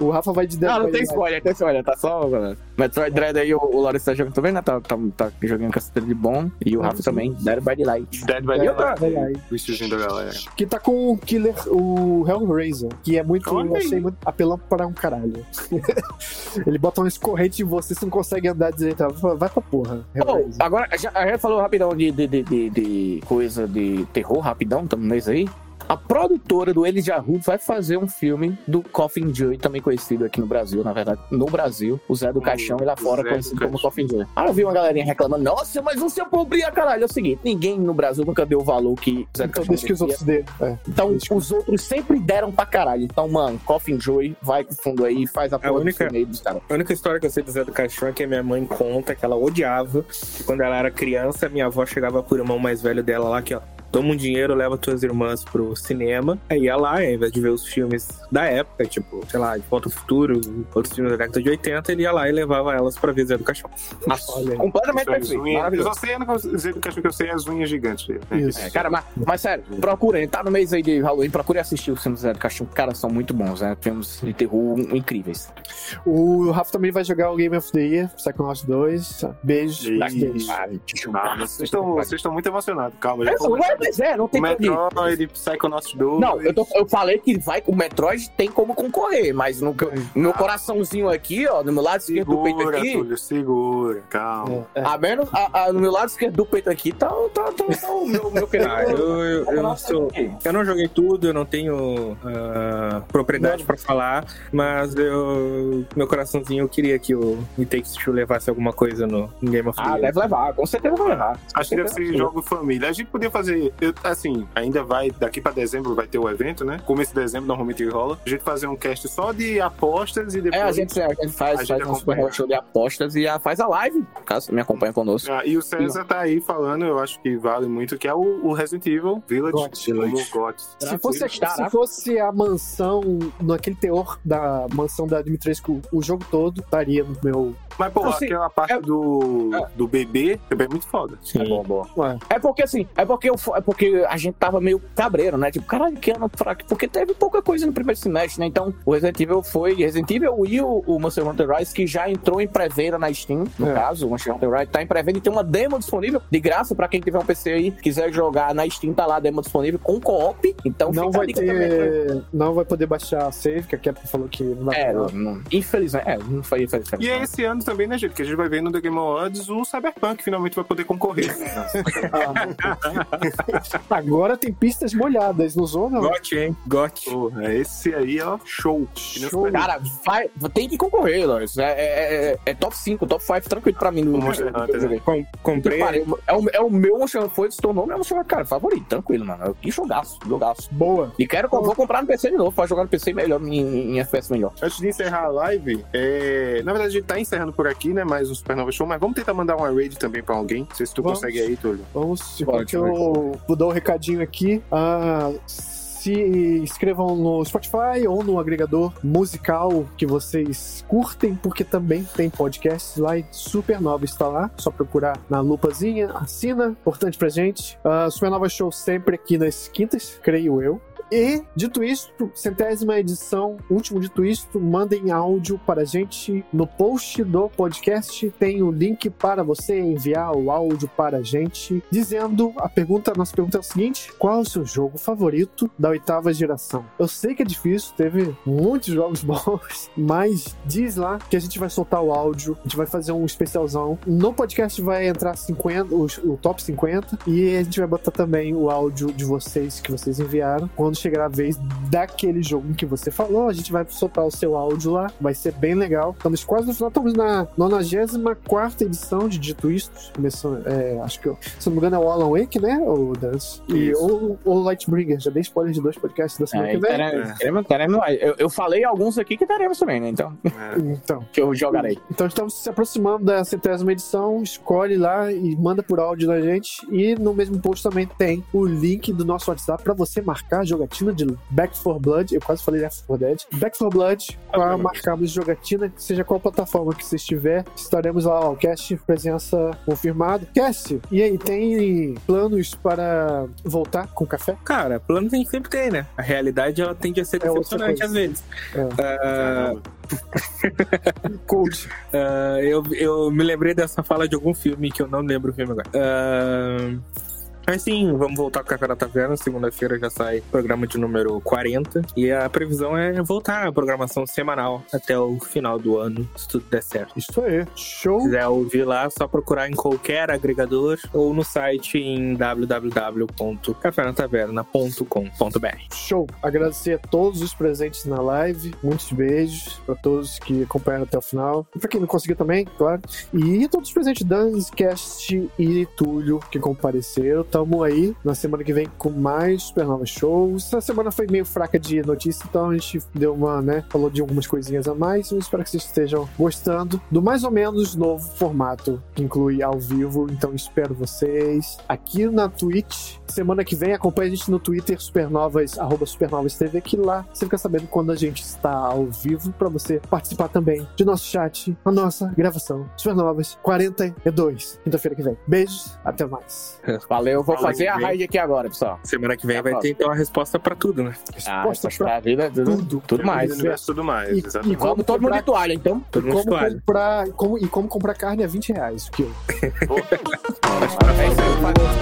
O Rafa vai de Dead Não, não by tem spoiler, tem spoiler, tá só. mano. Metroid Dread aí, o, o Lawrence tá jogando também, né? Tá, tá, tá jogando cacete de bom. E o Rafa também, Dead by Daylight. Dead by É, Daylight. Daylight. O da galera. Que tá com o Killer, o Hellraiser, que é muito, Olha eu aí. achei muito apelão para um caralho. [laughs] ele bota uma corrente em você, você não consegue andar direito. Vai pra porra. Oh, agora, já, a gente falou rapidão de, de, de, de- de coisa de terror, rapidão, estamos no mês aí. A produtora do Elijah Wood vai fazer um filme do Coffin Joy, também conhecido aqui no Brasil, na verdade, no Brasil, o Zé do Caixão e lá fora Zé do conhecido como. Coffin Joy. Aí eu vi uma galerinha reclamando, nossa, mas você é pobre, caralho. É o seguinte, ninguém no Brasil nunca deu o valor que Zé do Então Caixão que os outros. É. Então, que- os outros sempre deram pra caralho. Então, mano, Coffin Joy, vai com fundo aí, faz a porra do única- filme aí dos caras. A única história que eu sei do Zé do Caixão é que a minha mãe conta que ela odiava que quando ela era criança, minha avó chegava pro irmão mais velho dela lá que, ó, toma um dinheiro, leva tuas irmãs pro cinema. Aí ia lá, ao invés de ver os filmes da época, tipo, sei lá, De Volta ao Futuro, outros filmes da década de 80, ele ia lá e levava elas pra ver Zé do Caixão. Olha aí. Completamente perfeito, Eu só sei, dizer do acho que eu sei as unhas gigantes né? Isso. É, cara, mas, mas sério, procurem, tá no mês aí de Halloween, procurem assistir os filmes do Zé do Caixão, cara, são muito bons, né? Filmes de terror incríveis. O Rafa também vai jogar o Game of the Year, Psychonauts 2. Beijo. Ih. Beijo. Ah, mas vocês estão vocês estão muito emocionados. Calma, já É, falou. ué, mas é, não tem como ir. Metroid, Psychonauts 2. Não, eu, tô- eu falei que vai com o Metroid, tem como concorrer, mas no, no meu coraçãozinho aqui, ó, no meu lado esquerdo do peito Segura, aqui, Túlio, segura. Calma. É, é. a menos, a- a- no meu lado esquerdo do peito aqui, tá, tá, tá, tá o meu, meu querido. Ah, eu, eu, eu não sou. Eu não joguei tudo, eu não tenho ah, propriedade pra falar, mas eu, meu coraçãozinho eu queria que o It Takes Two levasse alguma coisa no Game of the Ah, deve levar, com certeza vai levar. Acho que deve ser jogo família. A gente podia fazer, eu- assim, ainda vai, daqui pra dezembro vai ter o evento, né? Começo de dezembro normalmente rola. A gente fazer um cast só de apostas e depois. É, a gente, a gente faz, A gente faz um super show de apostas e a, faz a live, caso você me acompanhe conosco. Ah, e o César tá aí falando, eu acho que vale muito, que é o, o Resident Evil Village. GOTS. Se fosse, se fosse a mansão, naquele teor da mansão da Dimitrescu, o jogo todo estaria no meu. Mas, pô, Não, sim. aquela parte É- do, do bebê também é muito foda. Sim. Ué, É porque assim, é porque, eu, é porque a gente tava meio cabreiro, né? Tipo, caralho, que ano fraco. Porque teve pouca coisa no primeiro semestre, né? Então, o Resident Evil foi. Resident Evil e o, o Monster Hunter Rise, que já entrou em pré-venda na Steam, no É. caso, o Monster Hunter Rise tá em pré-venda e tem uma demo disponível de graça pra quem tiver um PC aí, quiser jogar na Steam, tá lá a demo disponível com co-op. Então, não vai dica também, né? ter. Não vai poder baixar a save, que a Capcom falou que não vai É, não, infelizmente, é, não foi infelizmente. E é esse ano também, né, gente? Que a gente vai ver no The Game Awards o Cyberpunk finalmente vai poder concorrer. [laughs] [laughs] [laughs] Agora tem pistas molhadas no Zona. Got, hein? Got. Porra, esse aí, ó, show. Show. Cara, vai, tem que concorrer, Loris. É, é, é- é top 5, top 5 tranquilo pra mim no O Monster no- Hunter, né? Com- comprei. Pariu, É o, é o meu Monster Hunter, foi, se tornou meu Monster Hunter, cara, favorito, tranquilo, mano. Que jogaço, jogaço. Boa. E quero, vou comprar no PC de novo, pra jogar no PC melhor, em, em FPS melhor. Antes de encerrar a live, é... na verdade a gente tá encerrando por aqui, né? Mais um Supernova Show, mas vamos tentar mandar uma raid também pra alguém. Não sei se tu Vamos. consegue aí, Túlio. Vamos, enquanto eu vou dar um recadinho aqui. Ah, se inscrevam no Spotify ou no agregador musical que vocês curtem, porque também tem podcasts lá e Supernova está lá. Só procurar na lupazinha, assina, importante pra gente. Ah, Supernova Show sempre aqui nas quintas, creio eu. E, dito isto, centésima edição, último dito isto, mandem áudio para a gente no post do podcast. Tem o link para você enviar o áudio para a gente, dizendo a pergunta, a nossa pergunta é o seguinte: qual é o seu jogo favorito da oitava geração? Eu sei que é difícil, teve muitos [laughs] jogos bons, mas diz lá que a gente vai soltar o áudio, a gente vai fazer um especialzão. No podcast vai entrar 50, o, o top 50, e a gente vai botar também o áudio de vocês que vocês enviaram. Quando chegar a vez daquele jogo que você falou, a gente vai soltar o seu áudio lá, vai ser bem legal. Estamos quase no final, estamos na 94 edição de Dito Isto. Começou, é, acho que, eu- se não me engano, é o Alan Wake, né? O Dance. E Isso. o, o Lightbringer. Já dei spoiler de dois podcasts da semana É, que vem. teremos- teremos- teremos eu, eu falei alguns aqui que teremos também, né? Então, É. Então, que eu jogarei. então estamos se aproximando da centésima edição. Escolhe lá e manda por áudio na gente. E no mesmo post também tem o link do nosso WhatsApp para você marcar a jogatina de Back 4 Blood. Eu quase falei Left 4 Dead. Back 4 Blood para marcarmos jogatina, seja qual plataforma que você estiver. Estaremos lá, ó, cast, presença confirmada. Cast, e aí, tem planos para voltar com café? Cara, planos a gente sempre tem, né? A realidade ela tende a ser É decepcionante coisa. às vezes. É. Ah, [laughs] Coach. ah, eu, eu me lembrei dessa fala de algum filme que eu não lembro o filme agora. Ah, mas sim, vamos voltar com o Café da Taverna. Segunda-feira já sai programa de número 40. E a previsão é voltar à programação semanal até o final do ano, se tudo der certo. Isso aí. Show. Se quiser ouvir lá, é só procurar em qualquer agregador ou no site em www.cafenataverna.com.br. Show! Agradecer a todos os presentes na live. Muitos beijos para todos que acompanharam até o final. E pra quem não conseguiu também, claro. E todos os presentes, Dancecast e Túlio que compareceram. Tamo aí na semana que vem com mais Supernova Shows. Essa semana foi meio fraca de notícia, então a gente deu uma, né? Falou de algumas coisinhas a mais. Eu espero que vocês estejam gostando do mais ou menos novo formato que inclui ao vivo. Então espero vocês aqui na Twitch. Semana que vem acompanhe a gente no Twitter, supernovas, arroba supernovas TV, que lá você fica sabendo quando a gente está ao vivo para você participar também de nosso chat, a nossa gravação Supernovas 42, quinta-feira que vem. Beijos, até mais. [laughs] Valeu, vou Fala fazer a raid aqui agora, pessoal. Semana que vem Tá vai ter então a resposta pra tudo, né? Ah, Resposta resposta pra vida, tudo, tudo. tudo mais. Universo, tudo mais, E- exatamente. e como todo mundo de toalha, então. Todo mundo como toalha. comprar, como, e como comprar carne a 20 reais o quilo. [laughs] É isso aí, valeu.